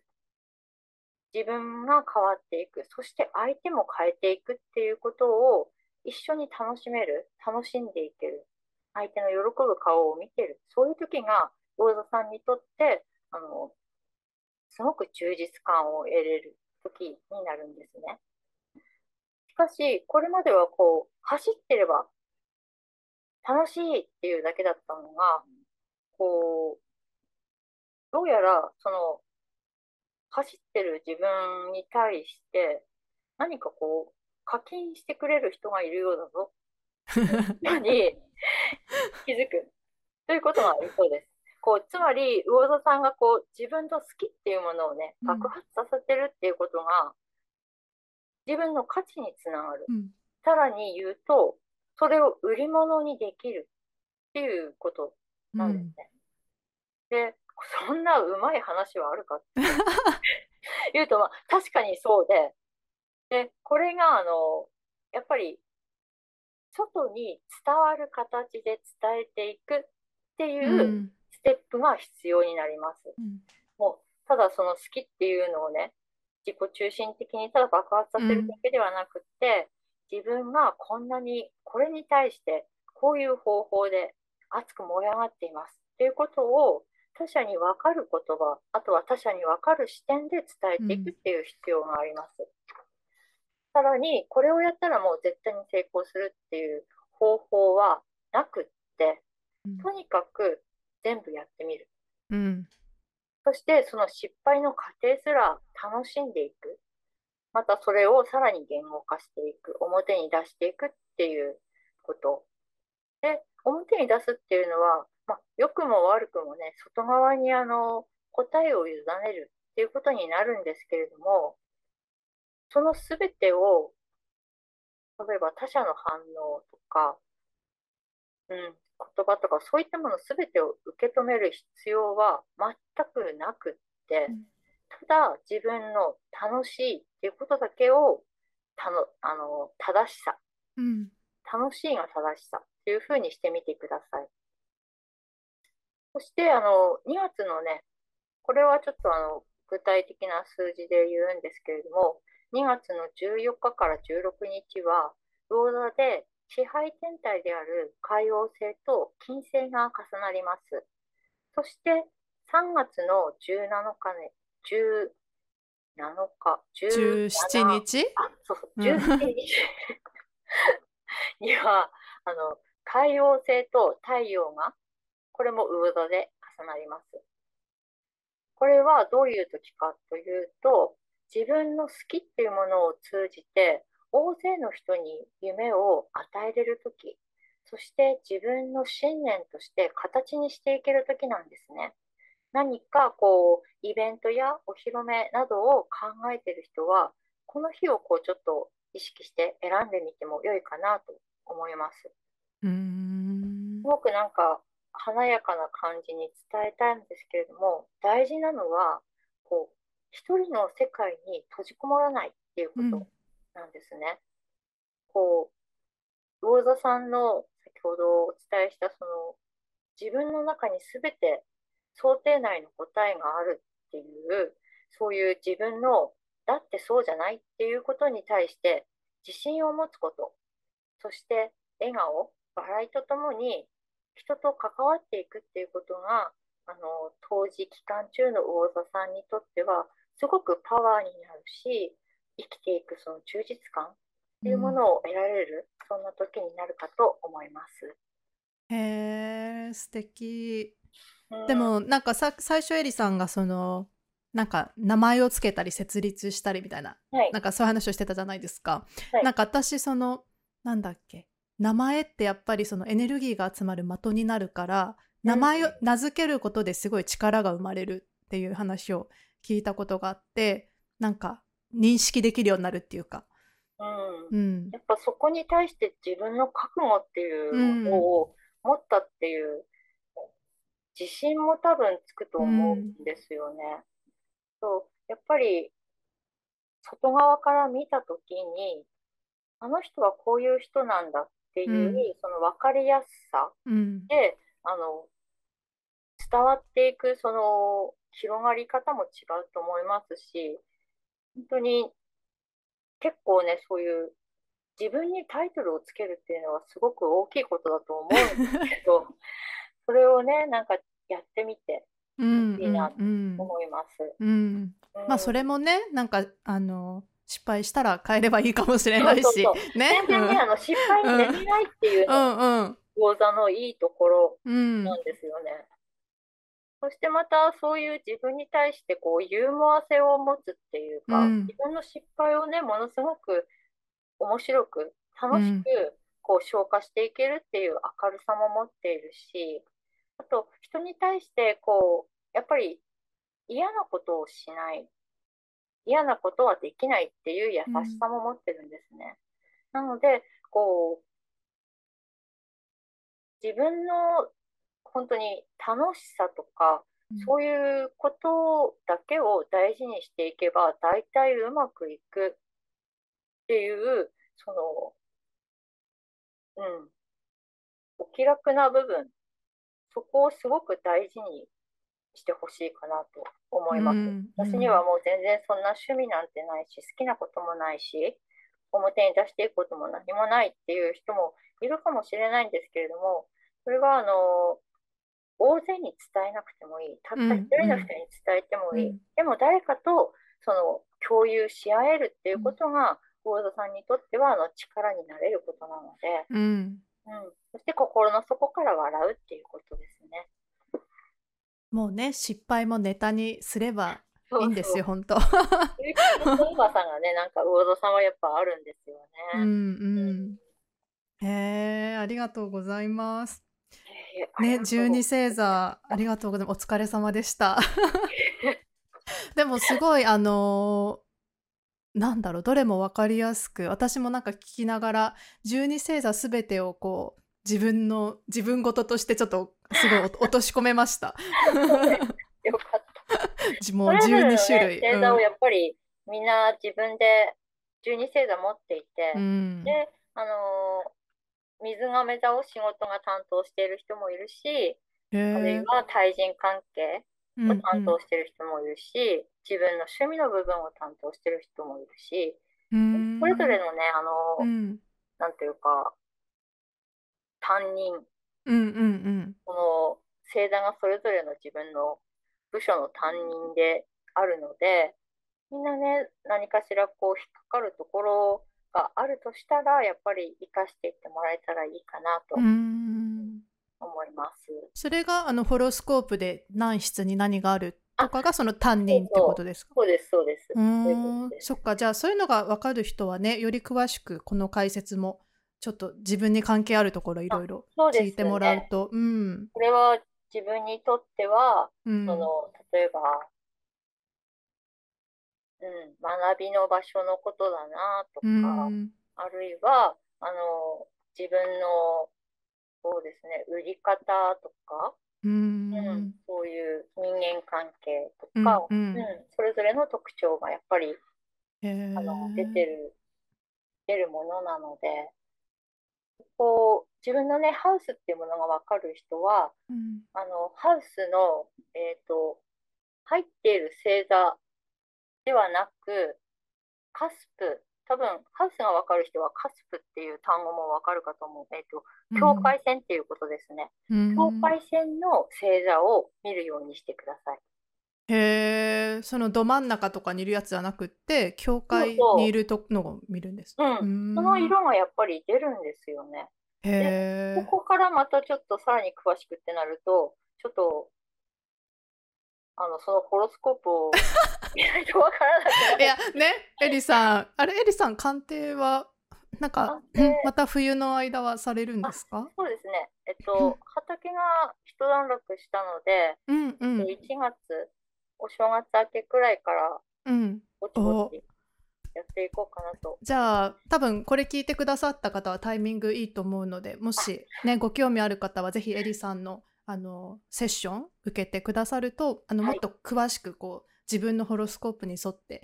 自分が変わっていく、そして相手も変えていくっていうことを一緒に楽しめる、楽しんでいける、相手の喜ぶ顔を見てる、そういう時が、魚座さんにとって、あの、すごく充実感を得れる時になるんですね。しかし、これまではこう、走ってれば楽しいっていうだけだったのが、こう、どうやら、その、走ってる自分に対して、何かこう、課金してくれる人がいるようだぞ。に気づく。ということがありそうです。こうつまり魚座さんがこう自分の好きっていうものをね爆発させてるっていうことが、自分の価値につながる、うん、さらに言うとそれを売り物にできる。っていうことなんですね。うん、で、そんなうまい話はあるかって。言うと、まあ、確かにそうで、で、これが、あの、やっぱり、外に伝わる形で伝えていくっていうステップが必要になります。うん、もう、ただその好きっていうのをね、自己中心的にただ爆発させるだけではなくて、自分がこんなにこれに対してこういう方法で熱く燃え上がっています。っていうことを他者に分かる言葉あとは他者に分かる視点で伝えていくっていう必要があります、うん、さらにこれをやったらもう絶対に成功するっていう方法はなくって、とにかく全部やってみる、うん、そしてその失敗の過程すら楽しんでいくまたそれをさらに言語化していく、表に出していくっていうこと。で、表に出すっていうのは、まあ、良くも悪くもね、外側にあの答えを委ねるっていうことになるんですけれども、その全てを、例えば他者の反応とか、うん、言葉とかそういったもの全てを受け止める必要は全くなくって、うんただ自分の楽しいっていうことだけをたのあの正しさ、うん、楽しいが正しさっていうふうにしてみてください。そしてあの2月のね、これはちょっとあの具体的な数字で言うんですけれども、2月の14日から16日は、魚座で支配天体である海王星と金星が重なります。そして3月の17日,、ね、17日、17日？あ、そうそう、17日には、あの、海王星と太陽が、これも魚座で重なります。これはどういう時かというと、自分の好きっていうものを通じて、大勢の人に夢を与えれる時そして自分の信念として形にしていける時なんですね。何かこうイベントやお披露目などを考えている人はこの日をこうちょっと意識して選んでみても良いかなと思います。うんすごくなんか華やかな感じに伝えたいんですけれども大事なのはこう一人の世界に閉じこもらないっていうことなんですね。うん、こう魚座さんの先ほどお伝えしたその自分の中に全て想定内の答えがあるっていうそういう自分のだってそうじゃないっていうことに対して自信を持つことそして笑顔笑いとともに人と関わっていくっていうことがあの当時期間中の魚座さんにとってはすごくパワーになるし生きていくその充実感っていうものを得られる、うん、そんな時になるかと思います。へえ素敵、でもなんかさ最初エリさんがそのなんか名前を付けたり設立したりみたいな、はい、なんかそういう話をしてたじゃないですか。はい、なんか私そのなんだっけ名前ってやっぱりそのエネルギーが集まる的になるから名前を名付けることですごい力が生まれるっていう話を聞いたことがあってなんか認識できるようになるっていうか。うん、うん、やっぱそこに対して自分の覚悟っていうのを持ったっていう自信も多分つくと思うんですよね。うん、そうやっぱり外側から見た時にあの人はこういう人なんだっていう、うん、その分かりやすさで、うん、あの伝わっていくその広がり方も違うと思いますし本当に結構ねそういう自分にタイトルをつけるっていうのはすごく大きいことだと思うんですけど それをねなんかやってみていいなと思います。うん、うんうん、まあそれもねなんかあの失敗したら変えればいいかもしれないし。そうそうそう。ね、全然ね、あの失敗にできないっていうのが講座のいいところなんですよね。そしてまたそういう自分に対してこうユーモア性を持つっていうか、うん、自分の失敗をねものすごく面白く楽しくこう消化していけるっていう明るさも持っているしあと人に対してこうやっぱり嫌なことをしない嫌なことはできないっていう優しさも持ってるんですね。うん、なので、こう、自分の本当に楽しさとか、そういうことだけを大事にしていけば、大体うまくいくっていう、その、うん、お気楽な部分、そこをすごく大事にしてほしいかなと思います、うん、私にはもう全然そんな趣味なんてないし好きなこともないし表に出していくことも何もないっていう人もいるかもしれないんですけれどもそれはあの大勢に伝えなくてもいい。たった一人の人に伝えてもいい、うん、でも誰かとその共有し合えるっていうことが大田さんにとってはあの力になれることなので、うん、うん、そして心の底から笑うっていうことですね。もうね失敗もネタにすればいいんですよ本当。そうさんがねなんか魚座さんはやっぱあるんですよね。うんうん。へえありがとうございます。ね十二星座ありがとうございますお疲れ様でした。でもすごいあのー、なんだろうどれも分かりやすく私もなんか聞きながら十二星座すべてをこう自分の自分事としてちょっとすごい 落とし込めました。よかった。もう12種類。星座をやっぱり、みんな自分で12星座持っていて、うん、で、あのー、水亀座を仕事が担当している人もいるし、あるいは対人関係を担当している人もいるし、うんうん、自分の趣味の部分を担当している人もいるし、それぞれのね、あのー、うん、なんていうか、担任、うんうんうん、この星座がそれぞれの自分の部署の担任であるのでみんなね何かしらこう引っかかるところがあるとしたらやっぱり生かしていってもらえたらいいかなと思います。それがあのホロスコープで何室に何があるっとかがその担任ってことですか？そうです、そうです。うん。そっかじゃあそういうのが分かる人はねより詳しくこの解説もちょっと自分に関係あるところいろいろ聞いてもらうと。うん。これは自分にとっては、うん。その、例えば、うん、学びの場所のことだなとうか、ん。あるいは、あの、自分の、そうですね、売り方とか、ううん。んそういう人間関係とうんか、うん。うんそれぞれの特徴がやっぱりへー。あの出てる、出るものなので、こう、自分のね、ハウスっていうものがわかる人は、うん。あの、ハウスの、えっと、入っている星座ではなく、カスプ、多分、ハウスがわかる人はカスプっていう単語もわかるかと思う。えっと、境界線っていうことですね。うん境界線の星座を見るようにしてください。へえそのど真ん中とかにいるやつじゃなくって境界にいるとのを見るんですうん。うんその色がやっぱり出るんですよね。へえここからまたちょっとさらに詳しくってなると、ちょっと、あの、そのホロスコープを見ないとわからなく。いやねエリさんあれエリさん鑑定はなんかまた冬の間はされるんですか？そうですね。えっと、畑が一段落したので、うんうん1月、お正月明けくらいから、うんぼちぼちやっていこうかなと。じゃあ多分これ聞いてくださった方はタイミングいいと思うのでもしねご興味ある方はぜひエリさんのあのセッション受けてくださるとあのもはいっと詳しくこう自分のホロスコープに沿って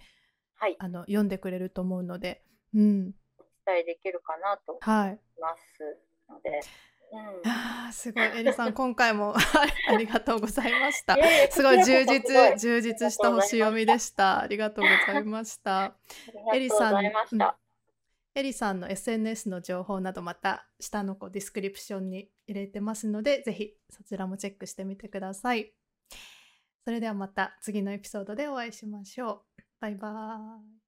はい、あの読んでくれると思うので、うん、お伝えできるかなと思はい。いますので。うん。あーすごいエリさん 今回もありがとうございましたすごい充実充実した星読みでした。ありがとうございました。ありがとうございました。エリさんの SNS の情報などまた下のこうディスクリプションに入れてますのでぜひそちらもチェックしてみてください。それではまた次のエピソードでお会いしましょう。バイバーイ。